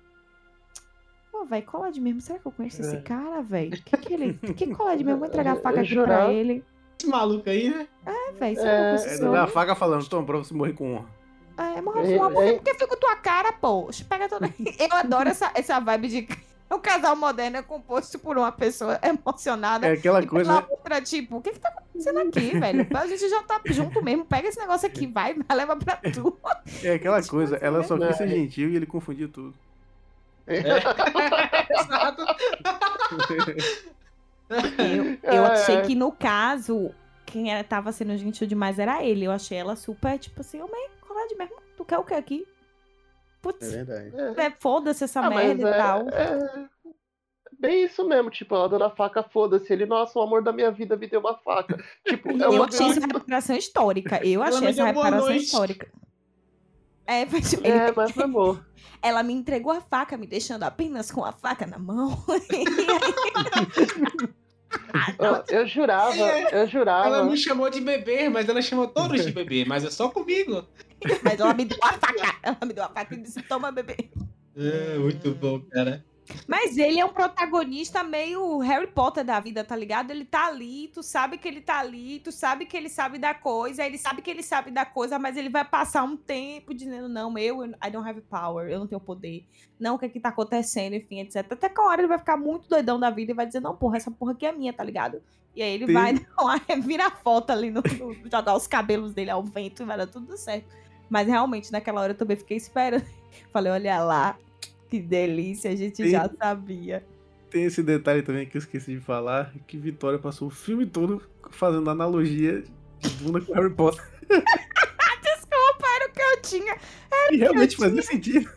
Pô, velho, cola de mesmo. Será que eu conheço esse É. cara, velho? Que que ele. Que cola de mesmo? Vou entregar a Eu- faca eu aqui pra ele. Esse maluco aí, né? É, velho, será que eu É, conheço É, esse dá a faca falando, toma, pra você morrer com honra. É, morreu É, uma morrer é. porque fica com tua cara, pô. Pega toda... Eu adoro essa, essa vibe de. O casal moderno é composto por uma pessoa emocionada. É aquela e coisa, pela né? outra, tipo, o que que tá acontecendo aqui, velho? A gente já tá junto mesmo. Pega esse negócio aqui, vai, leva pra tu. É aquela coisa, ela só quis ser É. gentil e ele confundiu tudo. Exato. Eu, eu É. achei que, no caso, quem era, tava sendo gentil demais era ele. Eu achei ela super, tipo assim, ô, mãe, colar de mesmo. Tu quer o que aqui? Putz, verdade. é, foda-se essa Ah, merda e é, tal. é bem isso mesmo, tipo, ela dando a faca, foda-se. Ele, nossa, o amor da minha vida me deu uma faca. Tipo, é Eu uma achei essa reparação histórica. Eu achei essa reparação histórica. É, mas ele- É, mas foi amor. ela me entregou a faca, me deixando apenas com a faca na mão. Eu, eu jurava, eu Ela jurava. me chamou de bebê, mas ela chamou todos de bebê, mas é só comigo. mas ela me deu a faca. Ela me deu a faca e disse: toma, bebê. É, muito bom, cara. Mas ele é um protagonista meio Harry Potter da vida, tá ligado? Ele tá ali, tu sabe que ele tá ali, tu sabe que ele sabe da coisa, ele sabe que ele sabe da coisa, mas ele vai passar um tempo dizendo, não, eu, I don't have power, eu não tenho poder. Não, o que é que tá acontecendo, enfim, etc. Até que uma hora ele vai ficar muito doidão da vida e vai dizer, não, porra, essa porra aqui é minha, tá ligado? E aí ele Tem- vai dar uma reviravolta ali, no, no- jogar os cabelos dele ao vento e vai dar tudo certo. Mas realmente, naquela hora eu também fiquei esperando. Falei, olha lá, que delícia, a gente Tem- já sabia. Tem esse detalhe também que eu esqueci de falar, que Vitória passou o filme todo fazendo analogia de Duna com Harry Potter. Desculpa, era o que eu tinha. E realmente fazia sentido.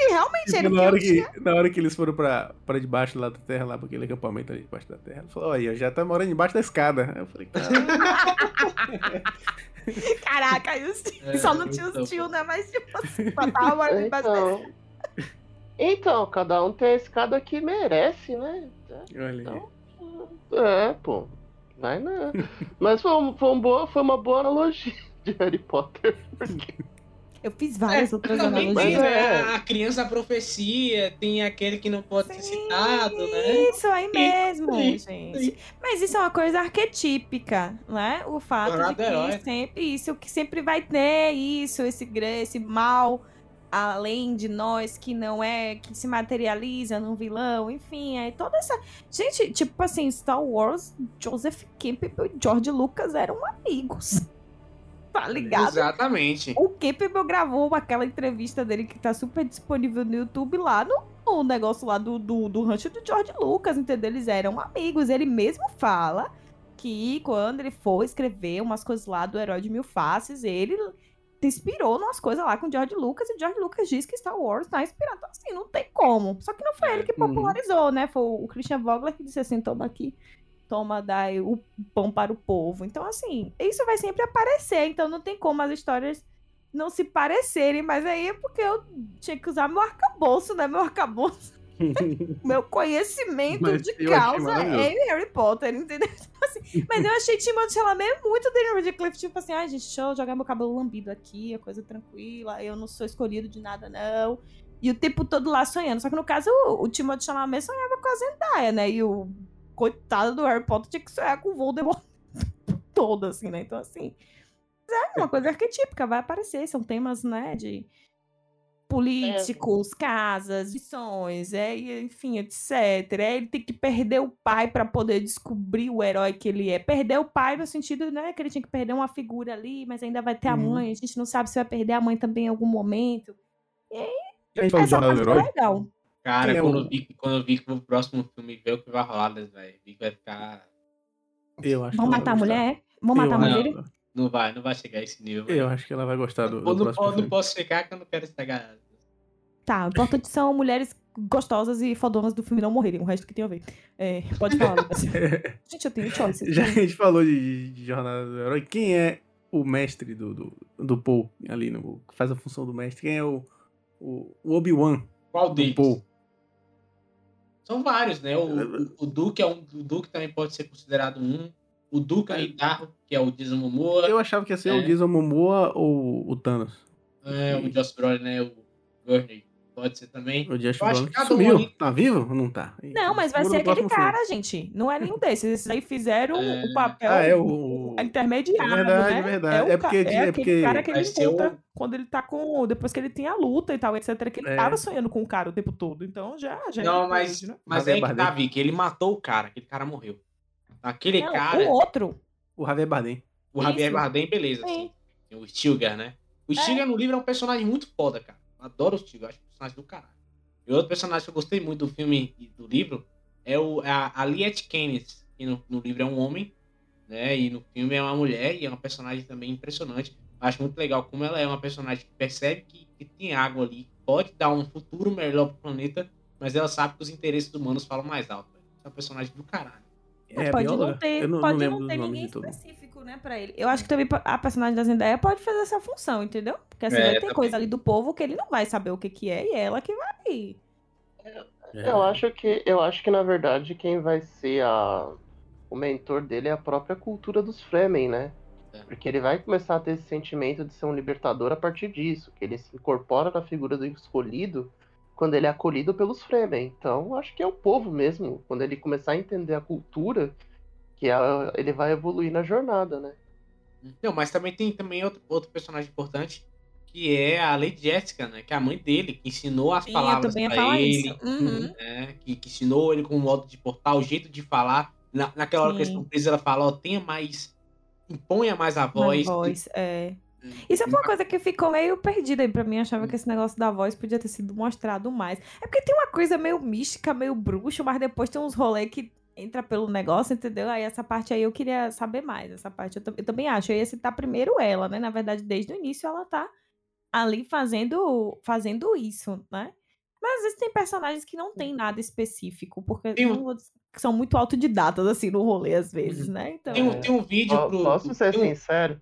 E realmente Porque era o que na, eu hora tinha. que, na hora que eles foram pra, pra debaixo lá da terra, lá pra aquele acampamento ali debaixo da terra, ela falou, olha, já tá morando embaixo da escada. Aí eu falei, cara, Caraca, e os tios, É, só não tinha os tios, bom. né? Mas tipo assim, tava morando embaixo da Então, então, cada um tem a escada que merece, né? olha. Então, É, pô. Vai não. Mas foi, um, foi, um boa, foi uma boa analogia de Harry Potter. Porque... Eu fiz várias É, outras analogias. tem, né? É. A criança profecia, tem aquele que não pode ser citado, né? Isso aí mesmo, Sim, gente. sim. Mas isso é uma coisa arquetípica, né? O fato de que herói. sempre isso, que sempre vai ter isso, esse, esse mal além de nós que não é, que se materializa num vilão, enfim, aí toda essa. Gente, tipo assim, Star Wars, Joseph Campbell e George Lucas eram amigos. Tá ligado? Exatamente. O Campbell gravou aquela entrevista dele que tá super disponível no YouTube lá no, no negócio lá do, do, do rancho do George Lucas, entendeu? Eles eram amigos. Ele mesmo fala que quando ele for escrever umas coisas lá do Herói de Mil Faces, ele se inspirou numas coisas lá com o George Lucas, e o George Lucas diz que Star Wars tá inspirado. Então, assim, não tem como. Só que não foi ele que Uhum. popularizou, né? Foi o Christian Vogler que disse assim, toma aqui, toma, dai o pão para o povo. Então, assim, isso vai sempre aparecer, então não tem como as histórias não se parecerem, mas aí é porque eu tinha que usar meu arcabouço, né? Meu arcabouço, meu conhecimento Mas de causa é Harry Potter, entendeu? Então, assim, mas eu achei Timothée Chalamet muito Daniel Radcliffe, tipo assim, ai gente, deixa eu jogar meu cabelo lambido aqui, é coisa tranquila, eu não sou escolhido de nada, não. E o tempo todo lá sonhando. Só que no caso, o, o Timothée Chalamet sonhava com a Zendaya, né? E o coitado do Harry Potter tinha que sonhar com o Voldemort todo, assim, né? Então, assim... É uma coisa arquetípica, vai aparecer. São temas, né, de políticos, casas, missões, é, e, enfim, etc. É, ele tem que perder o pai para poder descobrir o herói que ele é. Perder o pai no sentido, né, que ele tinha que perder uma figura ali, mas ainda vai ter a Uhum. mãe. A gente não sabe se vai perder a mãe também em algum momento. A gente falou de Essa parte é Herói. legal. Cara, Quem é quando, eu vi, que- quando eu vi que o próximo filme veio o que vai rolar, né, velho? Vi que vai ficar. Eu acho Vão ela matar a mulher? Vão matar a Eu mãe Não. vai, não vai chegar a esse nível. velho. Eu acho que ela vai gostar do, do não, próximo po- não filme. posso chegar que eu não quero estragar. Tá, o importante são mulheres gostosas e fodonas do filme não morrerem. O resto que tem a ver. É, pode falar, Lucas. Gente, eu tenho choice. Já a gente falou de, de Jornada do Herói, quem é o mestre do, do, do Paul ali, no, que faz a função do mestre? Quem é o, o, o Obi-Wan Qual deles? Paul? São vários, né? O, o, o Duke é um. O Duke também pode ser considerado um. O Duke Hidaru, que é o Jason Momoa. Eu achava que ia ser É. o Jason Momoa ou o Thanos. É, o Joss Brolin, né? O Gurney. Pode ser também. O Josh Brolin um sumiu. ali- Tá vivo ou não tá? Não, mas vai ser aquele próximo filme. cara, gente. Não é nenhum desses. Esses aí fizeram É. o papel Ah, é o... intermediário, É verdade, né? é verdade. É, o É ca- porque- é aquele cara que ele o- quando ele tá com... Depois que ele tem a luta e tal, etc. Que ele É. tava sonhando com o cara o tempo todo. Então já, já Não, mas, né? mas Javier é que tá. Vicky. Ele matou o cara. Aquele cara morreu. Aquele Não, cara. O outro. O Javier Bardem. O Javier Isso. Bardem, beleza, Sim. assim. Tem o Stilgar, né? O Stilgar no livro é um personagem muito foda, cara. Eu adoro o Stilgar, acho um personagem do caralho. E outro personagem que eu gostei muito do filme e do livro é o, é a, a Liet Keynes, que no, no livro é um homem, né? E no filme é uma mulher e é uma personagem também impressionante. Acho muito legal como ela é uma personagem que percebe que, que tem água ali, pode dar um futuro melhor pro planeta, mas ela sabe que os interesses humanos falam mais alto. velho. É uma personagem do caralho. É, pode bióloga? não ter, Eu não, pode não não, ter ninguém específico, né, pra ele. Eu acho que também a personagem da Zendaya pode fazer essa função, entendeu? Porque assim, É, vai ter também. coisa ali do povo que ele não vai saber o que que é e é ela que vai. É. Eu acho que, eu acho que na verdade quem vai ser a, o mentor dele é a própria cultura dos Fremen, né? É. Porque ele vai começar a ter esse sentimento de ser um libertador a partir disso, que ele se incorpora na figura do escolhido quando ele é acolhido pelos Fremen. Então, acho que é o povo mesmo, quando ele começar a entender a cultura, que a- ele vai evoluir na jornada, né? Não, mas também tem também outro, outro personagem importante, que é a Lady Jessica, né? Que é a mãe dele, que ensinou as Sim, palavras falar ele. Uhum. né, que, que ensinou ele com o modo de portar, o jeito de falar. Na, naquela hora que eles Sim. estão presos, ela fala, ó, tenha mais. Imponha mais a Mais voz. voz, é. Isso é uma coisa que ficou meio perdida aí pra mim. Eu achava que esse negócio da voz podia ter sido mostrado mais. É porque tem uma coisa meio mística, meio bruxo, mas depois tem uns rolês que entra pelo negócio, entendeu? Aí essa parte aí eu queria saber mais. Essa parte eu, eu também acho. Eu ia citar primeiro ela, né? Na verdade, desde o início ela tá ali fazendo, fazendo isso, né? Mas às vezes tem personagens que não tem nada específico, porque Tem um- são muito autodidatas, assim, no rolê, às vezes, né? Então, Tem um, tem um vídeo pro. Posso ser tem sincero?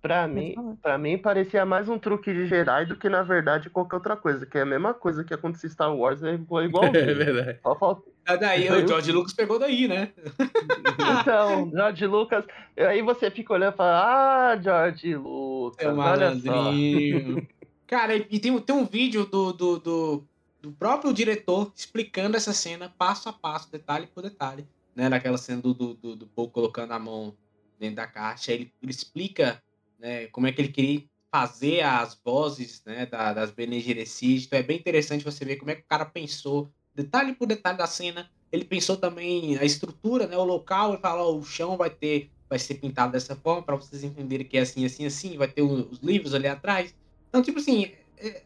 Pra mim, pra mim parecia mais um truque de Jedi do que na verdade qualquer outra coisa, que é a mesma coisa que aconteceu em Star Wars, é igual igual. É verdade. Só, Ah, Daí o George Lucas pegou daí, né? Então, George Lucas. Aí você fica olhando e fala, ah, George Lucas, É olha só. malandrinho. Cara, e tem, tem um vídeo do, do, do, do próprio diretor explicando essa cena passo a passo, detalhe por detalhe. Né? Naquela cena do, do, do, do Paul colocando a mão dentro da caixa. Ele, ele explica né, como é que ele queria fazer as vozes né, da, das Bene Gesserit. Então é bem interessante você ver como é que o cara pensou, detalhe por detalhe da cena. Ele pensou também a estrutura, né, o local, e fala, ó, o chão vai ter vai ser pintado dessa forma para vocês entenderem que é assim, assim, assim, vai ter os livros ali atrás. Então, tipo assim, é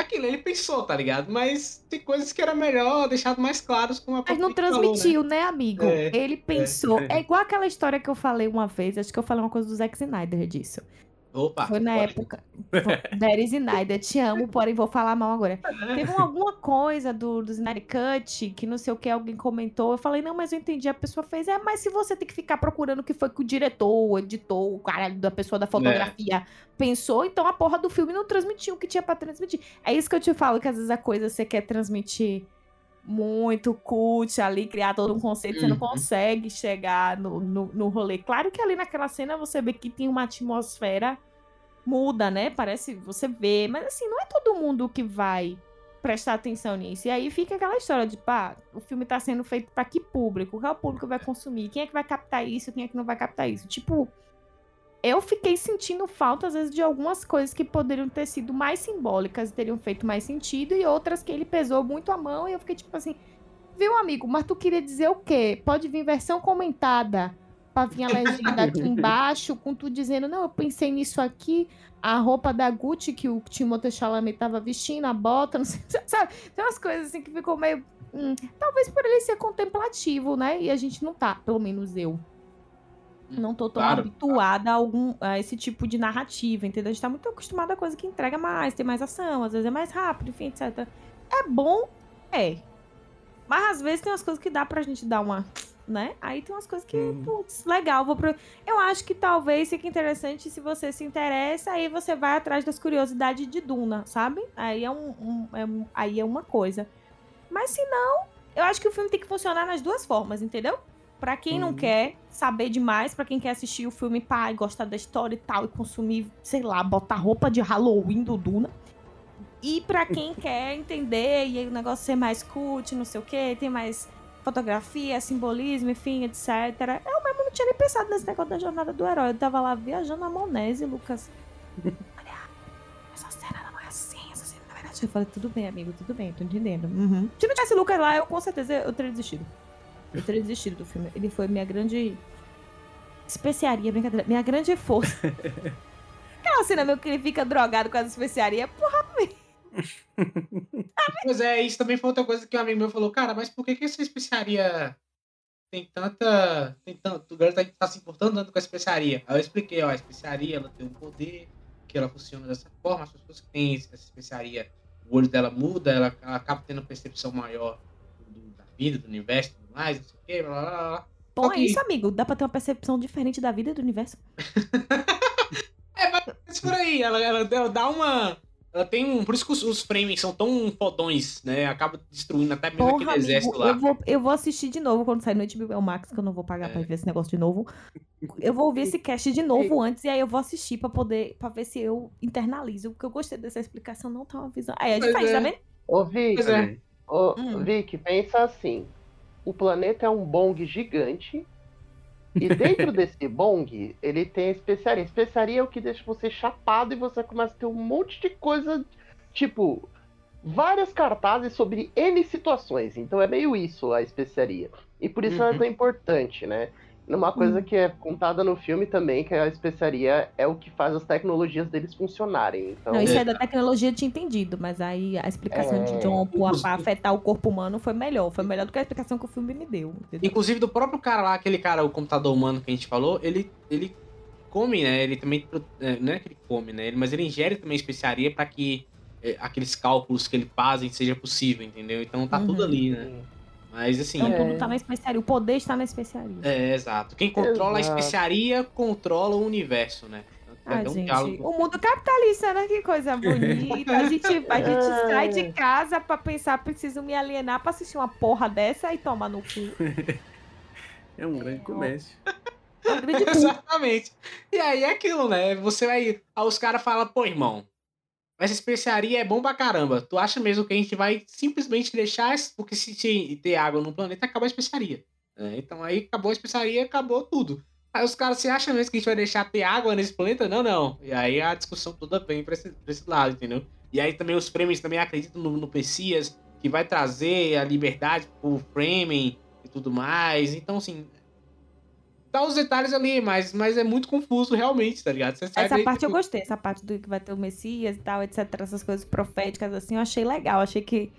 aquilo, ele pensou, tá ligado? Mas tem coisas que era melhor deixado mais claros com a Mas não própria falou, né? transmitiu, né, amigo? É, Ele pensou. É. igual aquela história que eu falei uma vez, acho que eu falei uma coisa do Zack Snyder disso. Opa, Foi na pode. época. Derry Snyder, te amo, porém vou falar mal agora. Teve um- alguma coisa do, do Snyder Cut que não sei o que alguém comentou. Eu falei, não, mas eu entendi. A pessoa fez, é, mas se você tem que ficar procurando o que foi que o diretor, o editor, o cara da pessoa da fotografia pensou, então a porra do filme não transmitiu o que tinha pra transmitir. É isso que eu te falo, que às vezes a coisa você quer transmitir muito cult ali, criar todo um conceito, você não Uhum. consegue chegar no, no, no rolê. Claro que ali naquela cena você vê que tem uma atmosfera muda, né? Parece, você vê, mas assim, não é todo mundo que vai prestar atenção nisso. E aí fica aquela história de, pá, o filme tá sendo feito pra que público? Qual é público vai consumir? Quem é que vai captar isso? Quem é que não vai captar isso? Tipo, eu fiquei sentindo falta, às vezes, de algumas coisas que poderiam ter sido mais simbólicas teriam feito mais sentido, e outras que ele pesou muito a mão, e eu fiquei tipo assim, viu, amigo, mas tu queria dizer o quê? Pode vir versão comentada pra vir a legenda aqui embaixo, com tu dizendo, não, eu pensei nisso aqui, a roupa da Gucci que o Timothée Chalamet tava vestindo, a bota, não sei, sabe? Tem umas coisas assim que ficou meio... hum, talvez por ele ser contemplativo, né? E a gente não tá, pelo menos eu. Não tô tão Claro, habituada a, algum, a esse tipo de narrativa, entendeu? A gente tá muito acostumada a coisa que entrega mais, tem mais ação, às vezes é mais rápido, enfim, etc. É bom? É. Mas às vezes tem umas coisas que dá pra gente dar uma. Né? Aí tem umas coisas que, Uhum. putz, legal. Vou pro... Eu acho que talvez fique interessante se você se interessa, aí você vai atrás das curiosidades de Duna, sabe? Aí é, um, um- é um- aí é uma coisa. Mas se não, eu acho que o filme tem que funcionar nas duas formas, entendeu? Pra quem não Uhum. quer saber demais, pra quem quer assistir o filme pá, e gostar da história e tal, e consumir, sei lá, botar roupa de Halloween do Duna. E pra quem quer entender e aí o negócio ser mais cult, não sei o que, tem mais fotografia, simbolismo, enfim, etc. Eu mesmo não tinha nem pensado nesse negócio da jornada do herói. Eu tava lá viajando na Monese, Lucas. Olha, essa cena não é assim, essa cena na verdade. Eu falei, tudo bem, amigo, tudo bem, tô entendendo. Uhum. Se não tivesse Lucas lá, eu com certeza eu teria desistido. Eu teria desistido do filme. Ele foi minha grande especiaria, brincadeira, minha grande força. Aquela cena meu que ele fica drogado com as especiarias, porra, Pois é, isso também foi outra coisa que um amigo meu falou, cara, mas por que, que essa especiaria tem tanta. Tem tanto. O galera tá, tá se importando tanto com a especiaria. Aí eu expliquei, ó, a especiaria ela tem um poder, que ela funciona dessa forma, as pessoas que têm essa especiaria, o olho dela muda, ela, ela acaba tendo uma percepção maior do- da vida, do universo, tudo mais, não sei o quê, blá blá blá. Bom, Só é que- isso, amigo. Dá pra ter uma percepção diferente da vida e do universo. Mas por aí, ela, ela, ela dá uma. Ela tem um. Por isso que os, os frames são tão fodões, né? Acaba destruindo até mesmo Porra, aquele amigo, exército lá. eu vou, eu vou assistir de novo quando sair no HBO Max, que eu não vou pagar É. pra ver esse negócio de novo. Eu vou ouvir esse cast de novo antes e aí eu vou assistir pra poder, pra ver se eu internalizo, porque eu gostei dessa explicação, não tá uma visão. Aí é Pois diferente, é. tá vendo? Ô, Vic, é. ô, Hum. Vic, pensa assim. O planeta é um bong gigante. E dentro desse bong, ele tem a especiaria. A especiaria é o que deixa você chapado e você começa a ter um monte de coisa, tipo, várias cartazes sobre N situações. Então é meio isso a especiaria. E por isso ela é Uhum. tão importante, né? Uma coisa que é contada no filme também, que a especiaria é o que faz as tecnologias deles funcionarem. Então, Não, isso É. é da tecnologia, eu tinha entendido, mas aí a explicação de É. John pra, pra afetar o corpo humano foi melhor. Foi melhor do que a explicação que o filme me deu. entendeu? Inclusive do próprio cara lá, aquele cara, o computador humano que a gente falou, ele, ele come, né? Ele também. é, Não é que ele come, né? Ele- Mas ele ingere também especiaria pra que é, aqueles cálculos que ele fazem seja possível, entendeu? Então tá Uhum. tudo ali, né? Mas assim. Então É. tudo tá na especiaria. O poder está na especiaria. É, exato. Quem controla Exato. a especiaria controla o universo, né? Tanto Ah, um gente, diálogo. o mundo capitalista, né? Que coisa bonita. A gente, a gente sai de casa pra pensar, preciso me alienar pra assistir uma porra dessa e tomar no cu. É um grande comércio. É um grande. Exatamente. E aí é aquilo, né? Você vai. Aí os caras falam, pô, irmão, essa especiaria é bom pra caramba. Tu acha mesmo que a gente vai simplesmente deixar. Porque se te- ter água no planeta, acabou a especiaria. né? Então aí acabou a especiaria, acabou tudo. Aí os caras, você acha mesmo que a gente vai deixar ter água nesse planeta? Não, não. E aí a discussão toda vem pra esse, pra esse lado, entendeu? E aí também os Fremen também acreditam no, no Messias, que vai trazer a liberdade pro Fremen e tudo mais. Então, assim. Tá os detalhes ali, mas, mas é muito confuso realmente, tá ligado? Você Essa parte eu tipo, gostei, essa parte do que vai ter o Messias e tal, etc. Essas coisas proféticas, assim, eu achei legal. Achei que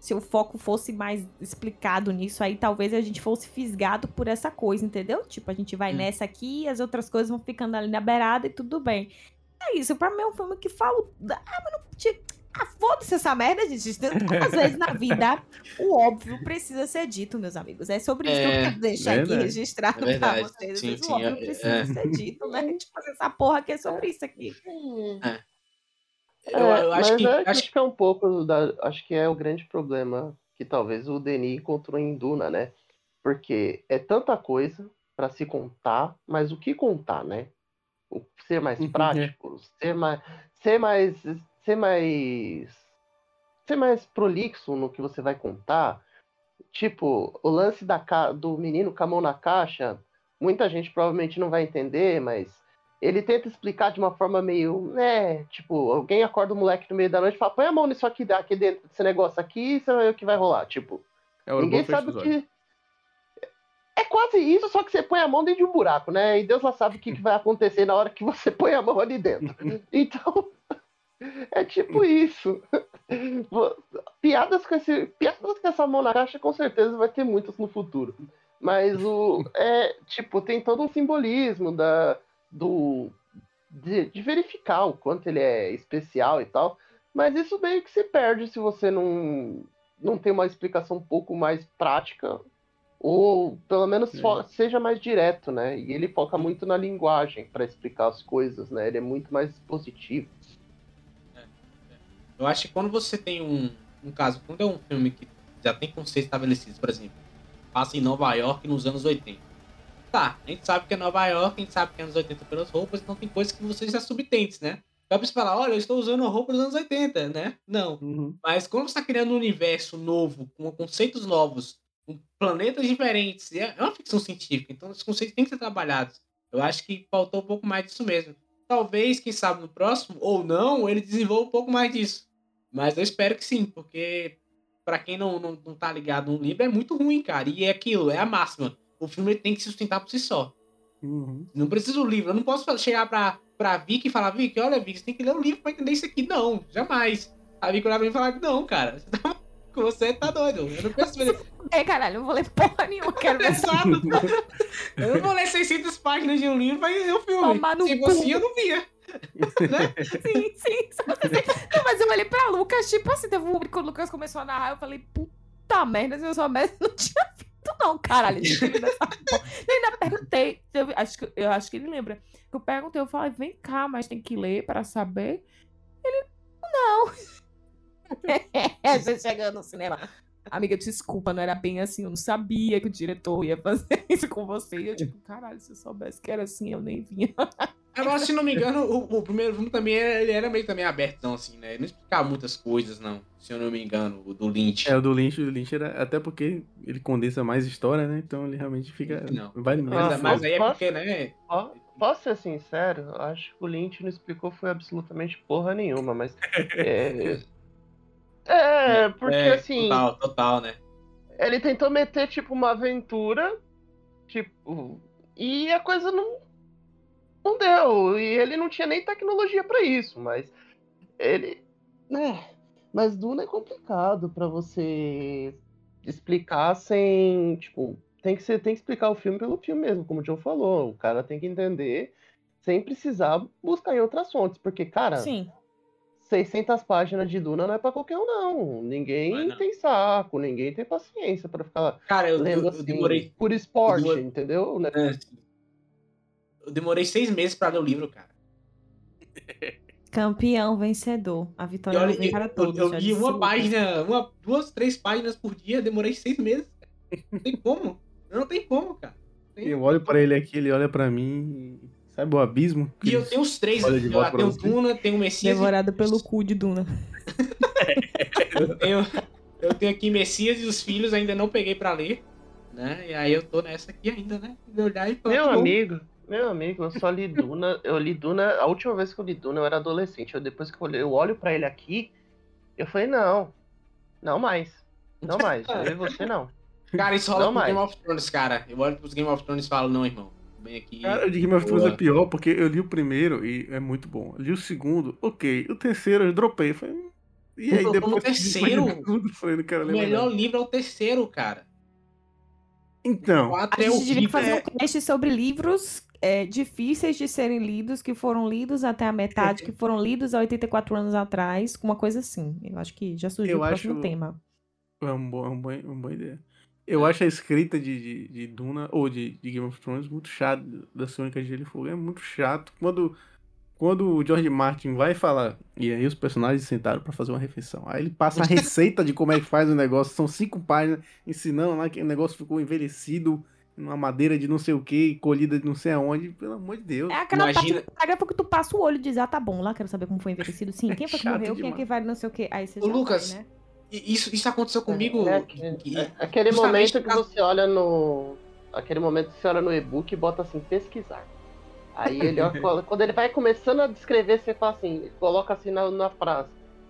se o foco fosse mais explicado nisso aí, talvez a gente fosse fisgado por essa coisa, entendeu? Tipo, a gente vai Hum. nessa aqui, as outras coisas vão ficando ali na beirada e tudo bem. É isso, pra mim é um filme que fala. Ah, mas não. te- Ah, foda-se essa merda, gente. Às vezes na vida, o óbvio precisa ser dito, meus amigos. É sobre isso que eu É, quero deixar aqui verdade. registrado É pra vocês. Sim, sim, o óbvio é- precisa é. ser dito, né? Tipo, essa porra aqui é sobre isso aqui. eu, É, eu acho mas que. é, acho acho que é um pouco da, acho que é o grande problema que talvez o Denis encontrou em Duna, né? Porque é tanta coisa pra se contar, mas o que contar, né? O, ser mais Uhum, prático, ser mais, ser mais, ser mais, ser mais prolixo no que você vai contar. Tipo, o lance da, do menino com a mão na caixa, muita gente provavelmente não vai entender, mas ele tenta explicar de uma forma meio, né, tipo, alguém acorda o moleque no meio da noite e fala, põe a mão nisso aqui, aqui dentro desse negócio aqui, você vai ver o que vai rolar, tipo. É Ninguém sabe o que. É quase isso, só que você põe a mão dentro de um buraco, né? E Deus lá sabe o que, que vai acontecer na hora que você põe a mão ali dentro. Então, é tipo isso. Piadas com, esse, piadas com essa mão na caixa, com certeza vai ter muitas no futuro. Mas o. É, tipo, tem todo um simbolismo da, do, de, de verificar o quanto ele é especial e tal. Mas isso meio que se perde se você não, não tem uma explicação um pouco mais prática. Ou pelo menos seja mais direto, né? E ele foca muito na linguagem para explicar as coisas, né? Ele é muito mais positivo. Eu acho que quando você tem um, um caso, quando é um filme que já tem conceitos estabelecidos, por exemplo, passa em Nova York nos anos 80. Tá, a gente sabe que é Nova York, a gente sabe que é anos 80 pelas roupas, então tem coisas que você já subtentes, né? Dá pra você falar, olha, eu estou usando a roupa dos anos 80, né? Não. Uhum. Mas quando você está criando um universo novo, com conceitos novos, com planetas diferentes, é é uma ficção científica, então esses conceitos têm que ser trabalhados. Eu acho que faltou um pouco mais disso mesmo. Talvez, quem sabe, no próximo, ou não, ele desenvolva um pouco mais disso. Mas eu espero que sim, porque pra quem não, não, não tá ligado no livro, é muito ruim, cara. E é aquilo, é a máxima. O filme tem que se sustentar por si só. Uhum. Não precisa do livro. Eu não posso chegar pra, pra Vicky e falar, Vicky, olha, Vicky, você tem que ler o livro pra entender isso aqui. Não, jamais. A Vicky olhar pra mim e falar, não, cara, você tá, você tá doido. Eu não penso ver. É, caralho, eu não vou ler porra nenhuma, quero ver. Exato. Eu não vou ler 600 páginas de um livro pra ver o filme. Tomar no Se cu. fosse, eu não via. Sim, sim. Não, mas eu olhei pra Lucas, tipo assim, teve um quando o Lucas começou a narrar, eu falei, puta merda, se eu soubesse, não tinha visto, não, caralho. eu ainda perguntei, eu, acho que, eu acho que ele lembra. Eu perguntei, eu falei, vem cá, mas tem que ler pra saber. Ele, não. Você chegando no cinema. Amiga, desculpa, não era bem assim. Eu não sabia que o diretor ia fazer isso com você. E eu, tipo, caralho, se eu soubesse que era assim, eu nem vinha. Agora, se não me engano, o, o primeiro filme também era- ele era meio também aberto, não, assim, né? Ele não explicava muitas coisas, não. Se eu não me engano, o do Lynch. É, o do Lynch, o Lynch era. Até porque ele condensa mais história, né? Então ele realmente fica. Não. Vale Mas, menos. mas aí é Posso- porque, né? Ó, Posso ser sincero? Eu Acho que o Lynch não explicou foi absolutamente porra nenhuma, mas. É, é porque é, assim. Total, total, né? Ele tentou meter, tipo, uma aventura, tipo, e a coisa não, não deu. E ele não tinha nem tecnologia pra isso, mas ele. Né? Mas Duna é complicado pra você explicar sem. Tipo, tem que, ser, tem que explicar o filme pelo filme mesmo, como o John falou. O cara tem que entender sem precisar buscar em outras fontes. Porque, cara, Sim. 600 páginas de Duna não é pra qualquer um, não. Não é, Ninguém não. tem saco, ninguém tem paciência pra ficar Cara, eu, eu, lendo eu assim, demorei. por esporte, eu demorei- entendeu? Né? é, Eu demorei seis meses pra ler o livro, cara. Campeão, vencedor. A E vitória olha, não vem para eu, todos. eu já li uma página, uma, duas, três páginas por dia, demorei seis meses. Não tem como. Não tem como, cara. Eu olho pra ele aqui, ele olha pra mim. e- Sabe o abismo? E eu tenho os três. Olha de Eu tenho o você. Duna, tenho o Messias. e- Devorado pelo cu de Duna. Eu tenho, eu tenho aqui Messias e os filhos, ainda não peguei pra ler. Né? E aí eu tô nessa aqui ainda, né? De olhar e falar, Meu "Bom, amigo, meu amigo, eu só li Duna. Eu li Duna. A última vez que eu li Duna, eu era adolescente. Eu, depois que eu, olhei, eu olho pra ele aqui, eu falei, não. Não mais. Não mais. Eu e você não. Cara, isso rola Não com mais. Game of Thrones, cara. Eu olho pros Game of Thrones e falo, não, irmão. Vem aqui. Cara, o de Game of Thrones Boa. é pior porque eu li o primeiro e é muito bom. Eu li o segundo, ok. O terceiro eu dropei. Falei, "Hum." e aí depois. terceiro, Tudo, eu falei, não quero o ler mais melhor nada. livro é o terceiro, cara. Então, O quatro A é gente devia fazer um cast sobre livros é, difíceis de serem lidos, que foram lidos até a metade, que foram lidos há 84 anos atrás, uma coisa assim. Eu acho que já surgiu Eu o próximo acho- tema. é um bom, é um bom, uma boa ideia. Eu acho a escrita de, de, de Duna, ou de, de Game of Thrones, muito chato. Da Sônica de Gelo e Fogo. É muito chato. Quando, quando o George Martin vai falar, e aí os personagens sentaram pra fazer uma refeição. Aí ele passa a receita de como é que faz o negócio. São cinco páginas ensinando lá que o negócio ficou envelhecido numa madeira de não sei o que, colhida de não sei aonde. Pelo amor de Deus. É aquela Imagina- parte que paga porque tu passa o olho e diz, ah, tá bom, lá quero saber como foi envelhecido. Sim, quem foi que morreu, quem é demais. que vai não sei o quê. Aí você Ô, já Lucas, vai, né? Isso, isso aconteceu comigo. É, e- é, aquele justamente momento que você olha no. Aquele momento que você olha no e-book e bota assim, pesquisar. Aí ele, ó, quando ele vai começando a descrever, você fala assim, coloca assim na, na frase.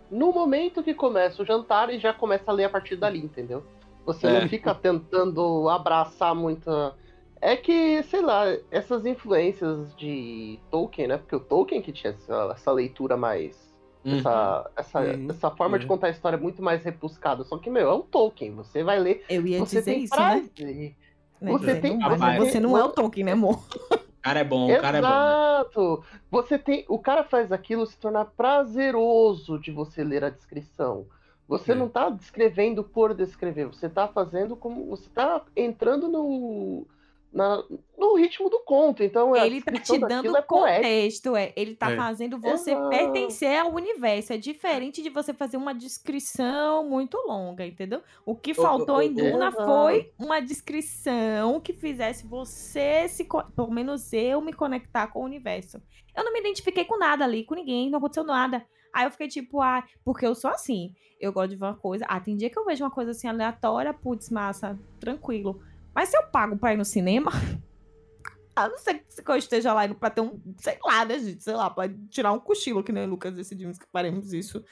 No momento que começa o jantar e já começa a ler a partir dali, entendeu? Você É. não fica tentando abraçar muita. É que, sei lá, essas influências de Tolkien, né? Porque o Tolkien que tinha essa, essa leitura mais. Uhum. Essa, essa, Uhum. essa forma de É. contar a história muito mais rebuscada. Só que, meu, é um Tolkien. Você vai ler. Eu ia Você dizer tem isso, né? prazer. Né, Você tem- não, você não é o Tolkien, né, amor? O cara é bom, o cara é bom. né? Exato! Você tem. O cara faz aquilo se tornar prazeroso de você ler a descrição. Você É. não tá descrevendo por descrever, você tá fazendo como. Você tá entrando no. na- no ritmo do conto. Então, Ele tá te dando é contexto, é. Ele tá É. fazendo você Exato. pertencer ao universo. É diferente de você fazer uma descrição muito longa, entendeu? O que faltou em Duna Exato. foi uma descrição que fizesse você se. Pelo menos eu me conectar com o universo. Eu não me identifiquei com nada ali, com ninguém, não aconteceu nada. Aí eu fiquei tipo, ah, porque eu sou assim. Eu gosto de ver uma coisa. Ah, tem dia que eu vejo uma coisa assim aleatória, putz, massa, tranquilo. Mas se eu pago pra ir no cinema, a não ser que eu esteja lá pra ter um, sei lá, né, gente? Sei lá, pra tirar um cochilo, que nem o Lucas decidimos que faremos isso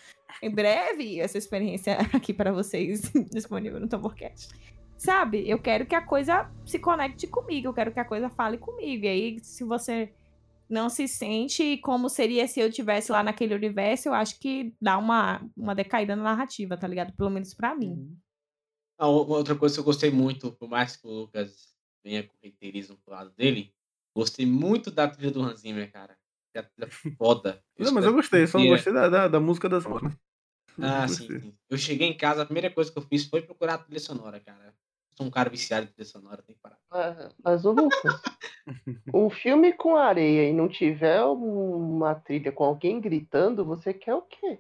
em breve. Essa experiência aqui pra vocês, disponível no Tamborcast. Sabe? Eu quero que a coisa se conecte comigo, eu quero que a coisa fale comigo. E aí, se você não se sente como seria se eu tivesse lá naquele universo, eu acho que dá uma, uma decaída na narrativa, tá ligado? Pelo menos pra mim. Ah, uma outra coisa que eu gostei muito, por mais que o Lucas venha com reiterismo pro lado dele, gostei muito da trilha do Hans Zimmer, cara. Que A trilha é foda. Não, mas eu gostei, só não gostei da, da, da música das né? Ah, sim, sim. Eu cheguei em casa, a primeira coisa que eu fiz foi procurar a trilha sonora, cara. Sou um cara viciado em trilha sonora, tem que parar. Mas, mas, ô Lucas, um filme com areia e não tiver uma trilha com alguém gritando, você quer o quê?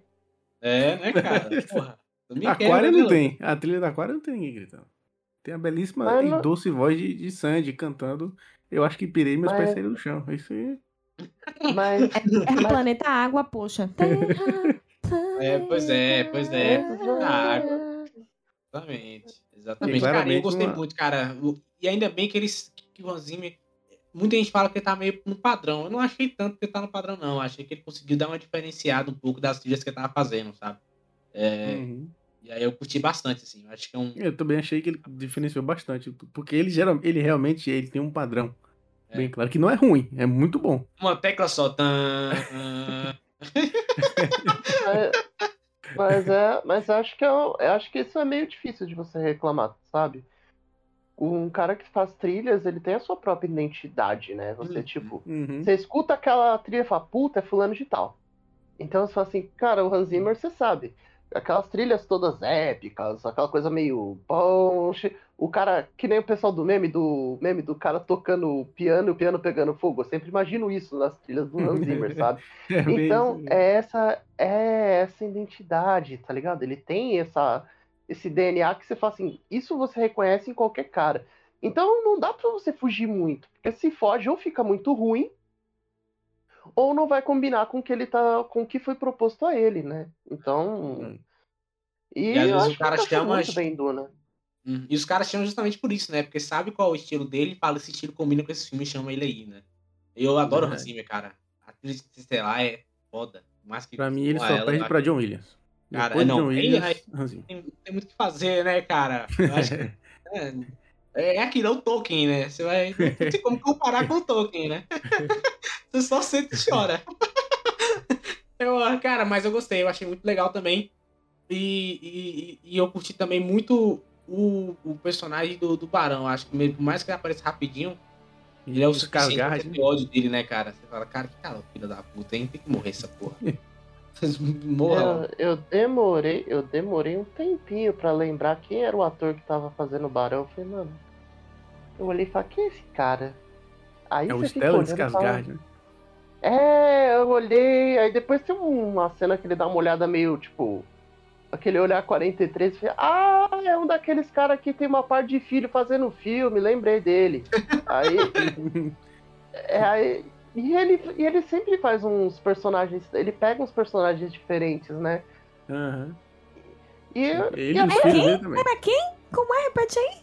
É, né, cara? Porra. Aquário né, não tem. A trilha da Aquário não tem ninguém gritando. Tem a belíssima Mas e não- doce voz de, de Sandy cantando. Eu acho que pirei meus Mas- pés saíram do chão. Isso aí. Mas, É mas planeta água, poxa. Terra, É, pois é, pois é. Exato. A água. Exatamente. Exatamente. E Cara, eu gostei uma- muito, cara. E ainda bem que eles. Que o. Muita gente fala que ele tá meio no padrão. Eu não achei tanto que ele tá no padrão, não. Eu achei que ele conseguiu dar uma diferenciada um pouco das trilhas que ele tava fazendo, sabe? É, Uhum. E aí eu curti bastante, assim. Eu acho que é um. Eu também achei que ele diferenciou bastante. Porque ele, geral, ele realmente ele tem um padrão. É. Bem claro. Que não é ruim, é muito bom. Uma tecla só. Tan, tan. Mas, é, mas acho que eu, eu acho que isso é meio difícil de você reclamar, sabe? Um cara que faz trilhas, ele tem a sua própria identidade, né? Você, Uhum. tipo, Uhum. você escuta aquela trilha e fala, puta, é fulano de tal. Então você fala assim, cara, o Hans Zimmer, você sabe. Aquelas trilhas todas épicas, aquela coisa meio ponche. O cara, que nem o pessoal do meme, do meme do cara tocando piano e o piano pegando fogo. Eu sempre imagino isso nas trilhas do Hans Zimmer, sabe? É Então, é essa, é essa identidade, tá ligado? Ele tem essa, esse DNA que você fala assim, isso você reconhece em qualquer cara. Então não dá pra você fugir muito, porque se foge ou fica muito ruim, ou não vai combinar com o que ele tá, com o que foi proposto a ele, né? Então, e, E às vezes o cara chama- muito bem Duna. Hum, E os caras chamam justamente por isso, né? Porque sabe qual é o estilo dele e fala esse estilo combina com esse filme e chama ele aí, né? Eu adoro o Hans. Zimmer, cara. A trilha Estelar é foda. Mais que Pra mim, ele só ela, perde pra John Williams. Cara, Depois de não, John ele- Williams, tem, tem muito o que fazer, né, cara? Eu acho que é, é aquilo, é o Tolkien, né? Você vai. Não tem como comparar com o Tolkien, né? Você só sente e chora. Eu, cara, mas eu gostei, eu achei muito legal também. E, e, e eu curti também muito o, o personagem do, do Barão. Acho que mesmo, por mais que ele apareça rapidinho, ele é o Skarsgård, você ódio dele, né, cara? Você fala, cara, que cara, filho da puta, hein? Tem que morrer essa porra. Morra. Eu, eu demorei, eu demorei um tempinho pra lembrar quem era o ator que tava fazendo o Barão. Eu falei, mano, eu olhei e falei, quem é esse cara? Aí É o Stellan Skarsgård, né? É, eu olhei, aí depois tem uma cena que ele dá uma olhada meio, tipo, aquele olhar 43, e falei, ah, é um daqueles caras que tem uma parte de filho fazendo filme, lembrei dele. Aí, é, aí e ele, e ele sempre faz uns personagens, ele pega uns personagens diferentes, né? Aham. E, Ele e e a os filhos dele também. Pra quem? Como é? Repete aí.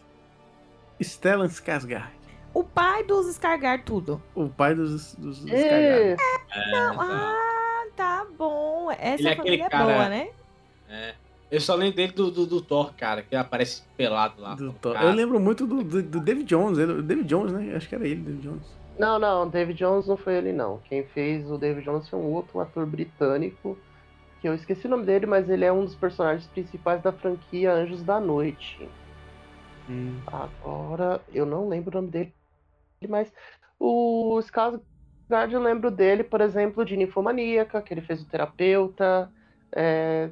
Stellan Skarsgård. O pai dos Scargar tudo. O pai dos, dos, dos Skarsgård. É, Não, tá. ah, tá bom. Essa Ele é família é aquele cara- boa, né? É. Eu só lembro dele do, do, do Thor, cara, que aparece pelado lá. Eu lembro muito do, do, do David Jones. Ele, David Jones, né? Acho que era ele, David Jones. Não, não, David Jones não foi ele não. Quem fez o David Jones foi um outro ator britânico, que eu esqueci o nome dele, mas ele é um dos personagens principais da franquia Anjos da Noite. Hum. Agora, eu não lembro o nome dele, mas o Skarsgård eu lembro dele, por exemplo, de Ninfomaníaca, que ele fez o terapeuta, é,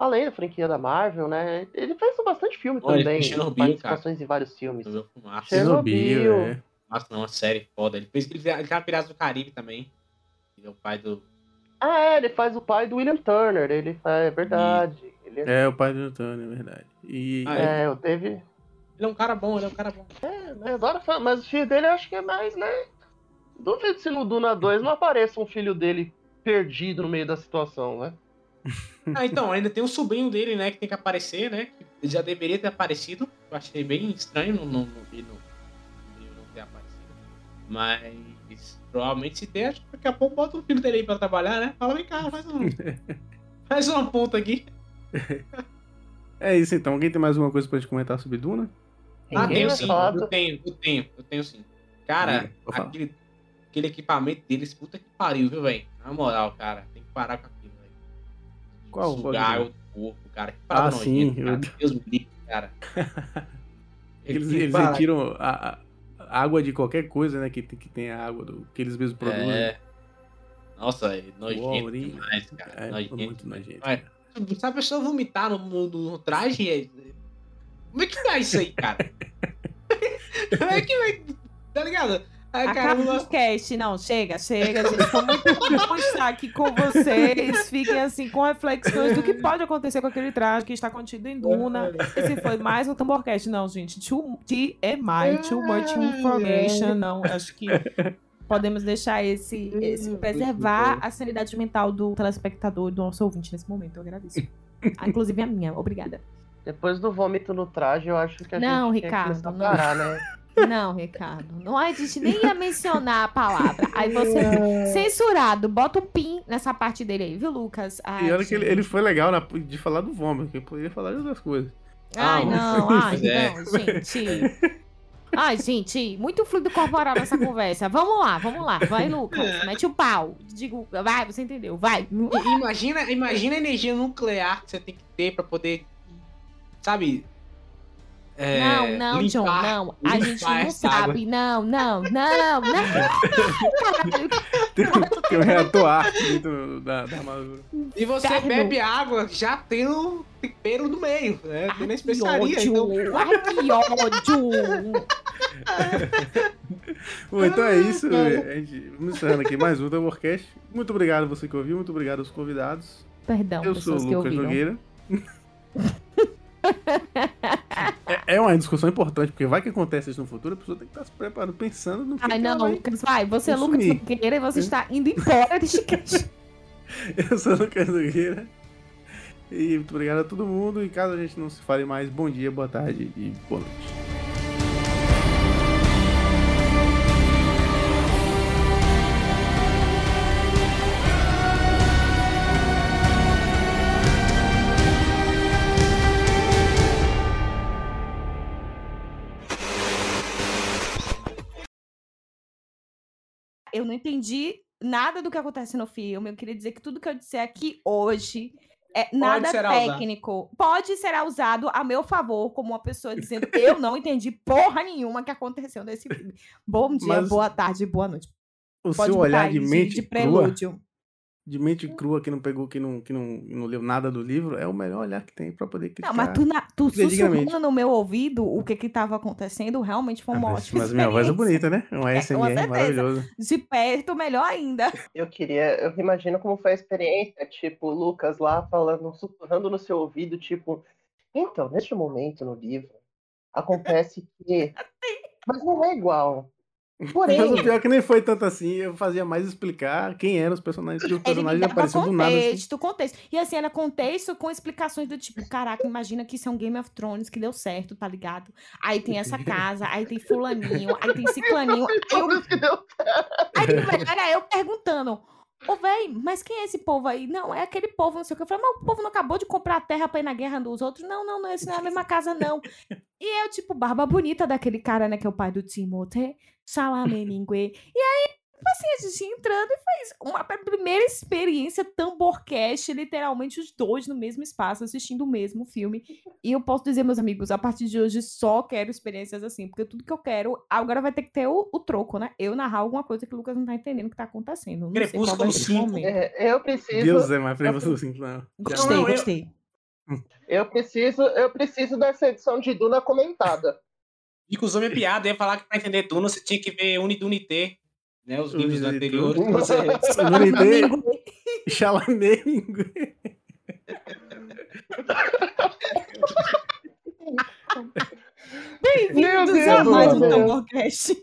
além da franquia da Marvel, né? Ele fez bastante filme Olha, ele também, fez Chernobyl, participações em vários filmes. Eu. Chernobyl. É. Nossa, não, uma série foda. Ele fez ele, tá Piratas do Caribe também. Ele é o pai do. Ah, é, ele faz o pai do William Turner, ele faz, é verdade. Ele é, É, o pai do Antônio, é verdade. E Ah, é, o teve. Ele é um cara bom, ele é um cara bom. É, né, adoro fa- mas o filho dele eu acho que é mais, né? Duvido se no Duna 2 não apareça um filho dele perdido no meio da situação, né? Ah, então, ainda tem um sobrinho dele, né, que tem que aparecer, né? que Ele já deveria ter aparecido. Eu achei bem estranho não, não, não, não, ter aparecido. Mas provavelmente se der, acho que daqui a pouco bota o filho dele aí pra trabalhar, né? Fala, vem cá, faz um. faz uma ponta aqui. é isso então. Alguém tem mais alguma coisa pra gente comentar sobre Duna? Ah, Ninguém tenho sim, eu do- tenho, eu tenho, eu tenho sim. Cara, aquele, aquele equipamento deles, puta que pariu, viu, velho? Na moral, cara, tem que parar com aquilo. Qual? Sugar do corpo, cara. Que parada Ah, sim, nojenta, cara. eu- Deus me livre, cara. Eles, eles retiram a, a- água de qualquer coisa, né? Que, tem- que tem a água do, que eles mesmos produzem. É. Nossa, é nojento Uau, demais, cara. É, nojento. muito nojento. É. Se a pessoa vomitar no, no- no traje, é... como é que dá isso aí, cara? como é que vai... Tá ligado? Cara, Acaba o cast. Não, chega, chega, gente. Foi muito bom estar aqui com vocês. Fiquem assim com reflexões do que pode acontecer com aquele traje que está contido em Duna. Esse foi mais um Tamborcast. Não, gente. Too, TMI, too much information. Não, acho que podemos deixar esse, esse preservar a sanidade mental do telespectador e do nosso ouvinte nesse momento. Eu agradeço. Ah, Inclusive a minha. Obrigada. Depois do vômito no traje, eu acho que a Não, gente Ricardo, tem que começar a não. parar, né? Não, Ricardo. Não, a gente nem ia mencionar a palavra. Aí você, censurado, bota um pin nessa parte dele aí, viu, Lucas? Ai, E olha que ele, gente. ele foi legal na- de falar do vômito, que ele poderia falar de outras coisas. Ai, Ah, não, ai, é. não, gente. Ai, gente, muito fluido corporal nessa conversa. Vamos lá, vamos lá. Vai, Lucas. Mete o pau. Digo, vai, você entendeu. Vai. Imagina, imagina a energia nuclear que você tem que ter pra poder, sabe, é, não, não, John, limpar- não. A gente não água. sabe. Não, não, não, não. Tem, tem um reator dentro da, da armadura. E você bebe água já tendo tempero no meio. É, tem na Que especiaria. ódio. Então... Ai, que ódio. Bom, então é isso. A gente, vamos encerrando aqui mais um Tamborcast. Muito obrigado a você que ouviu, muito obrigado aos convidados. Perdão, Eu sou o Lucas. Nogueira. é, é uma discussão importante, porque vai que acontece isso no futuro, a pessoa tem que estar se preparando, pensando no que, Ai, não, vai... Lucas, vai. Você é Lucas consumir. Nogueira e você está indo embora deste cast. Eu sou Lucas Nogueira. E muito obrigado a todo mundo. E caso a gente não se fale mais, bom dia, boa tarde e boa noite. Eu não entendi nada do que acontece no filme. Eu queria dizer que tudo que eu disser aqui hoje é nada ser usado. técnico. Pode ser usado a meu favor, como uma pessoa dizendo eu não entendi porra nenhuma que aconteceu nesse filme. Bom dia, Mas boa tarde, boa noite. O Pode seu olhar de mente de prelúdio. De mente crua que não pegou, que não, que não, não leu nada do livro, é o melhor olhar que tem pra poder criticar. Não, mas tu, na, tu sussurrando no meu ouvido o que que tava acontecendo, realmente foi Ah, uma mas, ótima mas minha voz é bonita, né? Um É, com ASMR certeza. maravilhoso. De perto, melhor ainda. Eu queria, eu imagino como foi a experiência, tipo, o Lucas lá falando, sussurrando no seu ouvido, tipo, então, neste momento no livro, acontece que. Mas não é igual. Porém, Mas o pior é que nem foi tanto assim, eu fazia mais explicar quem eram os personagens, que os personagens apareciam do nada assim. contexto. E assim, era contexto com explicações do tipo, caraca, imagina que isso é um Game of Thrones que deu certo, tá ligado? Aí tem essa casa, aí tem fulaninho, aí tem ciclaninho. Aí, eu, aí era eu perguntando, ô véi, mas quem é esse povo aí? Não, é aquele povo, não sei o que. Eu falei, mas o povo não acabou de comprar a terra pra ir na guerra dos outros? Não, não, não, esse não é a mesma casa, não. E eu, tipo, barba bonita daquele cara, né, que é o pai do Timothée, Salame Mingue. E aí, assim, a gente ia entrando e fez uma primeira experiência tamborcast, literalmente os dois no mesmo espaço, assistindo o mesmo filme. E eu posso dizer, meus amigos, a partir de hoje só quero experiências assim, porque tudo que eu quero, agora vai ter que ter o, o troco, né? Eu narrar alguma coisa que o Lucas não tá entendendo que tá acontecendo. Não sei qual Crepúsculo vai ser o cinco. momento. É, eu preciso. Deus é mais previsão assim, não. Gostei, não, eu- gostei. Eu preciso, eu preciso dessa edição de Duna comentada. Fico usou minha piada, eu ia falar que pra entender Duna você tinha que ver Unidunité, né? Os livros Unidunité. anteriores. Você... Chalamet. Meu Bem-vindos a mais um. Tamborcast.